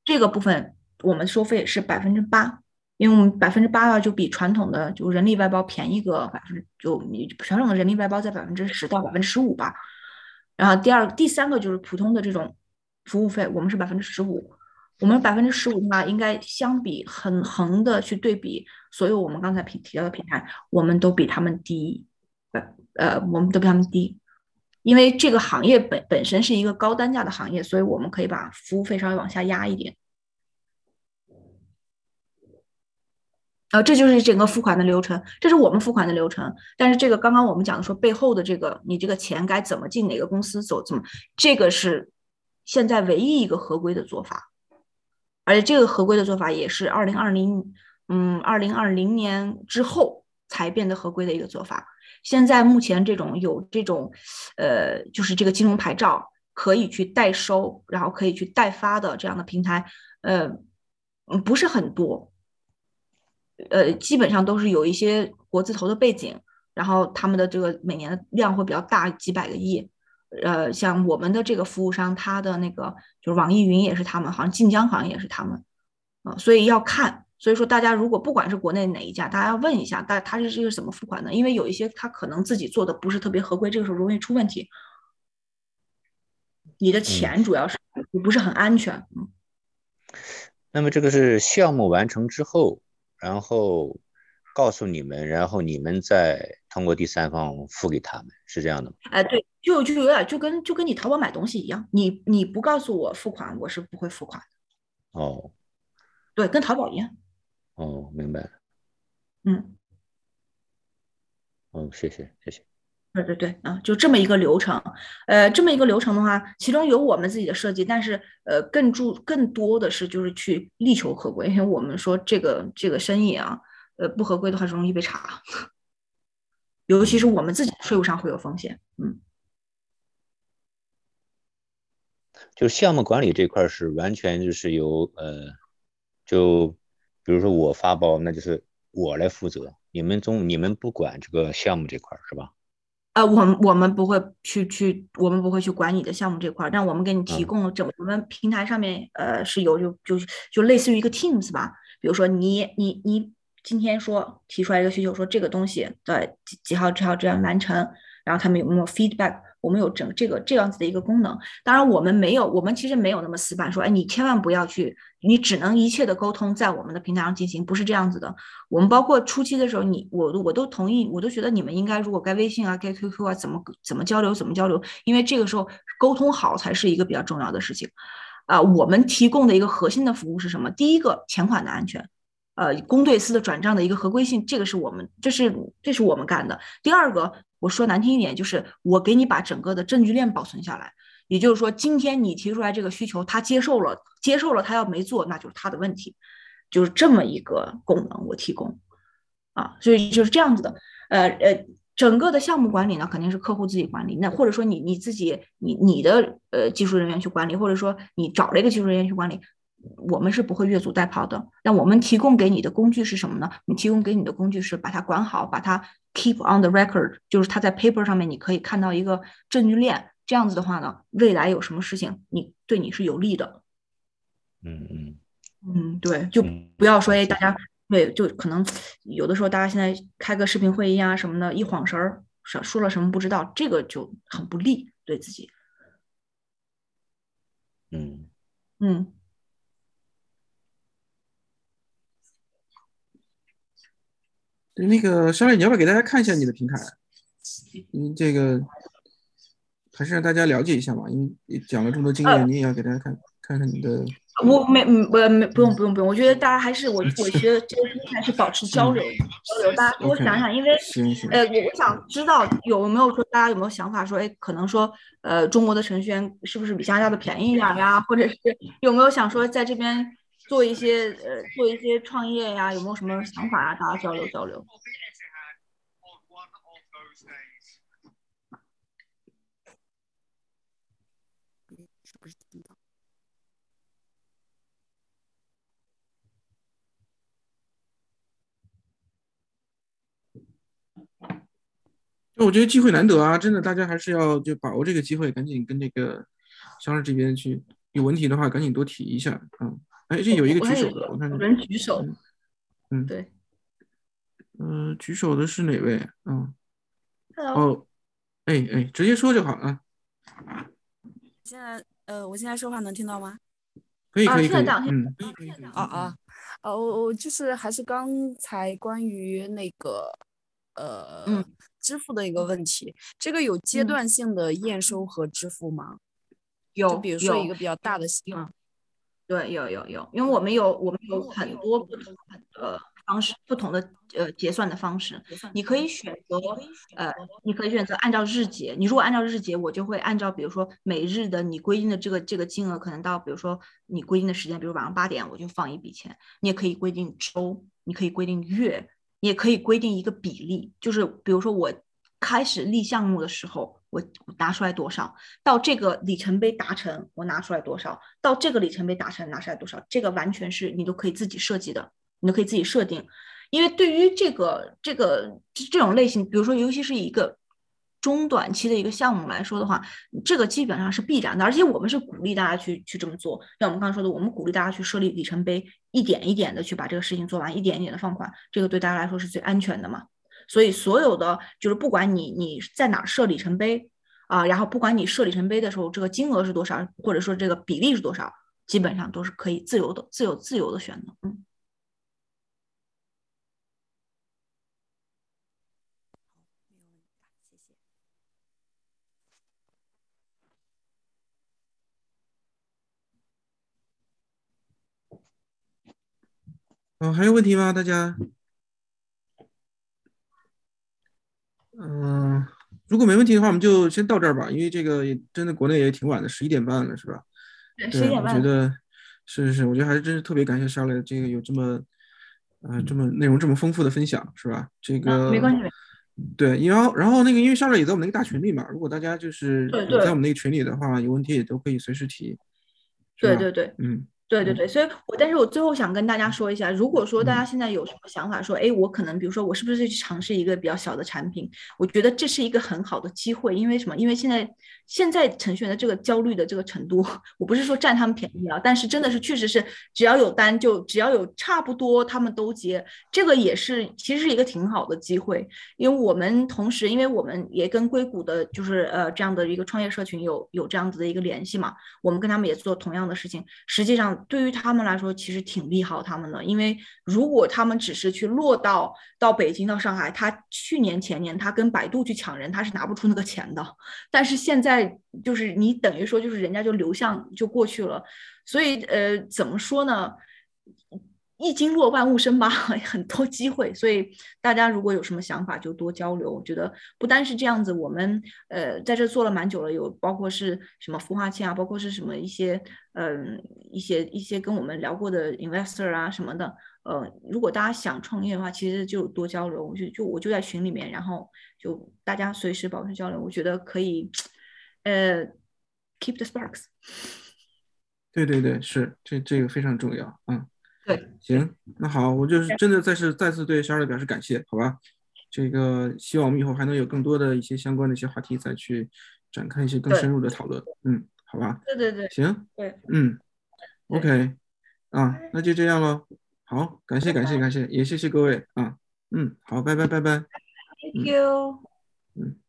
Speaker 1: 这个部分我们收费是百分之八，因为我们百分之八啊就比传统的就人力外包便宜个百分，就你传统的人力外包在百分之十到百分之十五吧。然后第二第三个就是普通的这种服务费，我们是百分之十五。我们百分之十五的话，应该相比很横的去对比所有我们刚才提提到的平台，我们都比他们低，呃呃，我们都比他们低，因为这个行业本本身是一个高单价的行业，所以我们可以把服务费稍微往下压一点。啊，这就是整个付款的流程，这是我们付款的流程。但是这个刚刚我们讲的说背后的这个，你这个钱该怎么进哪个公司走怎么，这个是现在唯一一个合规的做法。而且这个合规的做法也是二零二零，嗯，二零二零年之后才变得合规的一个做法。现在目前这种有这种，呃，就是这个金融牌照可以去代收，然后可以去代发的这样的平台，呃，不是很多，呃，基本上都是有一些国字头的背景，然后他们的这个每年的量会比较大，几百个亿。呃，像我们的这个服务商，他的那个就是网易云也是他们，好像晋江好像也是他们，啊，所以要看。所以说，大家如果不管是国内哪一家，大家要问一下，但他是这个怎么付款的？因为有一些他可能自己做的不是特别合规，这个时候容易出问题。你的钱主要是不是很安全。嗯。
Speaker 3: 那么这个是项目完成之后，然后告诉你们，然后你们再通过第三方付给他们，是这样的吗？
Speaker 1: 哎，对。就就有点就跟就跟你淘宝买东西一样，你你不告诉我付款，我是不会付款
Speaker 3: 的。哦，
Speaker 1: 对，跟淘宝一样。
Speaker 3: 哦，明白了。
Speaker 1: 嗯。
Speaker 3: 哦，谢谢谢谢。
Speaker 1: 对对对，啊，就这么一个流程。呃，这么一个流程的话，其中有我们自己的设计，但是呃，更注更多的是就是去力求合规，因为我们说这个这个生意啊，呃，不合规的话容易被查，尤其是我们自己税务上会有风险。嗯。
Speaker 3: 就项目管理这块是完全就是由呃，就比如说我发包，那就是我来负责。你们中你们不管这个项目这块是吧？
Speaker 1: 呃，我们我们不会去去，我们不会去管你的项目这块，但我们给你提供整我们平台上面呃是有就就就类似于一个 Teams 吧。比如说你你你今天说提出来一个需求，说这个东西对几几号几号这样完成，然后他们有没有 feedback？我们有整这个这样子的一个功能，当然我们没有，我们其实没有那么死板，说，哎，你千万不要去，你只能一切的沟通在我们的平台上进行，不是这样子的。我们包括初期的时候，你我我都同意，我都觉得你们应该，如果该微信啊，该 QQ 啊，怎么怎么交流怎么交流，因为这个时候沟通好才是一个比较重要的事情。啊，我们提供的一个核心的服务是什么？第一个，钱款的安全，呃，公对私的转账的一个合规性，这个是我们，这是这是我们干的。第二个，我说难听一点，就是我给你把整个的证据链保存下来。也就是说，今天你提出来这个需求，他接受了，接受了，他要没做，那就是他的问题。就是这么一个功能，我提供啊，所以就是这样子的。呃呃，整个的项目管理呢，肯定是客户自己管理，那或者说你你自己，你你的呃技术人员去管理，或者说你找了一个技术人员去管理，我们是不会越俎代庖的。那我们提供给你的工具是什么呢？你提供给你的工具是把它管好，把它 keep on the record，就是它在 paper 上面你可以看到一个证据链。这样子的话呢，未来有什么事情，你对你是有利的。
Speaker 3: 嗯
Speaker 1: 嗯嗯，对，就不要说哎，大家对，就可能有的时候大家现在开个视频会议啊什么的，一晃神儿说说了什么不知道，这个就很不利对自己。
Speaker 3: 嗯
Speaker 1: 嗯。
Speaker 2: 那个肖磊，你要不要给大家看一下你的平台？因为这个。还是让大家了解一下嘛，因为讲了这么多经验，你也要给大家看看看你的。
Speaker 1: 我没，我没，不用，不用，不用。我觉得大家还是我，我觉得这个还是保持交流，交流。大家多想想，因为呃，我我想知道有没有说大家有没有想法说，哎，可能说呃，中国的程序员是不是比加拿大的便宜一点呀？或者是有没有想说在这边做一些呃，做一些创业呀？有没有什么想法呀？大家交流交流。
Speaker 2: 我觉得机会难得啊，真的，大家还是要就把握这个机会，赶紧跟这个肖老这边去，有问题的话赶紧多提一下啊。哎，这有一个举手的，我看
Speaker 1: 有人举手。
Speaker 2: 嗯，
Speaker 1: 对。
Speaker 2: 嗯，举手的是哪位？嗯。
Speaker 1: Hello。
Speaker 2: 哦，哎哎，直接说就好啊。
Speaker 4: 现在。呃，我现在说话能听到吗？
Speaker 2: 可以可以可以，
Speaker 1: 嗯，
Speaker 4: 啊啊，呃，我我就是还是刚才关于那个呃支付的一个问题，这个有阶段性的验收和支付吗？
Speaker 1: 有，
Speaker 4: 就比如说一个比较大的，
Speaker 1: 嗯，对，有有有，因为我们有我们有很多不同的。方式不同的呃结算的方式，你可以选择呃，你可以选择按照日结。你如果按照日结，我就会按照比如说每日的你规定的这个这个金额，可能到比如说你规定的时间，比如晚上八点，我就放一笔钱。你也可以规定周，你可以规定月，你也可以规定一个比例，就是比如说我开始立项目的时候，我拿出来多少，到这个里程碑达成，我拿出来多少，到这个里程碑达成拿出来多少，这个完全是你都可以自己设计的。你都可以自己设定，因为对于这个这个这种类型，比如说，尤其是一个中短期的一个项目来说的话，这个基本上是必然的。而且我们是鼓励大家去去这么做。像我们刚才说的，我们鼓励大家去设立里程碑，一点一点的去把这个事情做完，一点一点的放款，这个对大家来说是最安全的嘛。所以，所有的就是不管你你在哪设里程碑啊，然后不管你设里程碑的时候这个金额是多少，或者说这个比例是多少，基本上都是可以自由的、自由自由的选的。嗯。
Speaker 2: 嗯，还有问题吗？大家？嗯，如果没问题的话，我们就先到这儿吧。因为这个也真的国内也挺晚的，十一点半了，是吧？
Speaker 1: 十一点半。
Speaker 2: 我觉得是是是，我觉得还是真是特别感谢莎蕾这个有这么呃这么内容这么丰富的分享，是吧？这个
Speaker 1: 没关系。
Speaker 2: 对，然后然后那个因为莎蕾也在我们那个大群里嘛，如果大家就是在我们那个群里的话，有问题也都可以随时提。
Speaker 1: 对对对，
Speaker 2: 嗯。
Speaker 1: 对对对，所以我但是我最后想跟大家说一下，如果说大家现在有什么想法，说哎，我可能比如说我是不是去尝试一个比较小的产品？我觉得这是一个很好的机会，因为什么？因为现在现在程序员的这个焦虑的这个程度，我不是说占他们便宜啊，但是真的是确实是只要有单就只要有差不多他们都接，这个也是其实是一个挺好的机会，因为我们同时因为我们也跟硅谷的就是呃这样的一个创业社群有有这样子的一个联系嘛，我们跟他们也做同样的事情，实际上。对于他们来说，其实挺利好他们的，因为如果他们只是去落到到北京到上海，他去年前年他跟百度去抢人，他是拿不出那个钱的。但是现在在就是你等于说就是人家就流向就过去了，所以呃怎么说呢？一经落万物生吧，很多机会，所以大家如果有什么想法就多交流。我觉得不单是这样子，我们呃在这做了蛮久了，有包括是什么孵化器啊，包括是什么一些嗯一些一些跟我们聊过的 investor 啊什么的。呃，如果大家想创业的话，其实就多交流。我就就我就在群里面，然后就大家随时保持交流，我觉得可以呃 keep the sparks。
Speaker 2: 对对对，是这这个非常重要，嗯。
Speaker 1: 对，
Speaker 2: 行，那好，我就是真的再次再次对 r l 表示感谢，好吧？这个希望我们以后还能有更多的一些相关的一些话题再去展开一些更深入的讨论，嗯，好吧？
Speaker 1: 对对对，
Speaker 2: 行，
Speaker 1: 对，
Speaker 2: 嗯，OK，啊，那就这样喽，好，感谢感谢感谢，也谢谢各位啊，嗯，好，拜拜拜拜
Speaker 1: ，Thank you，
Speaker 2: 嗯。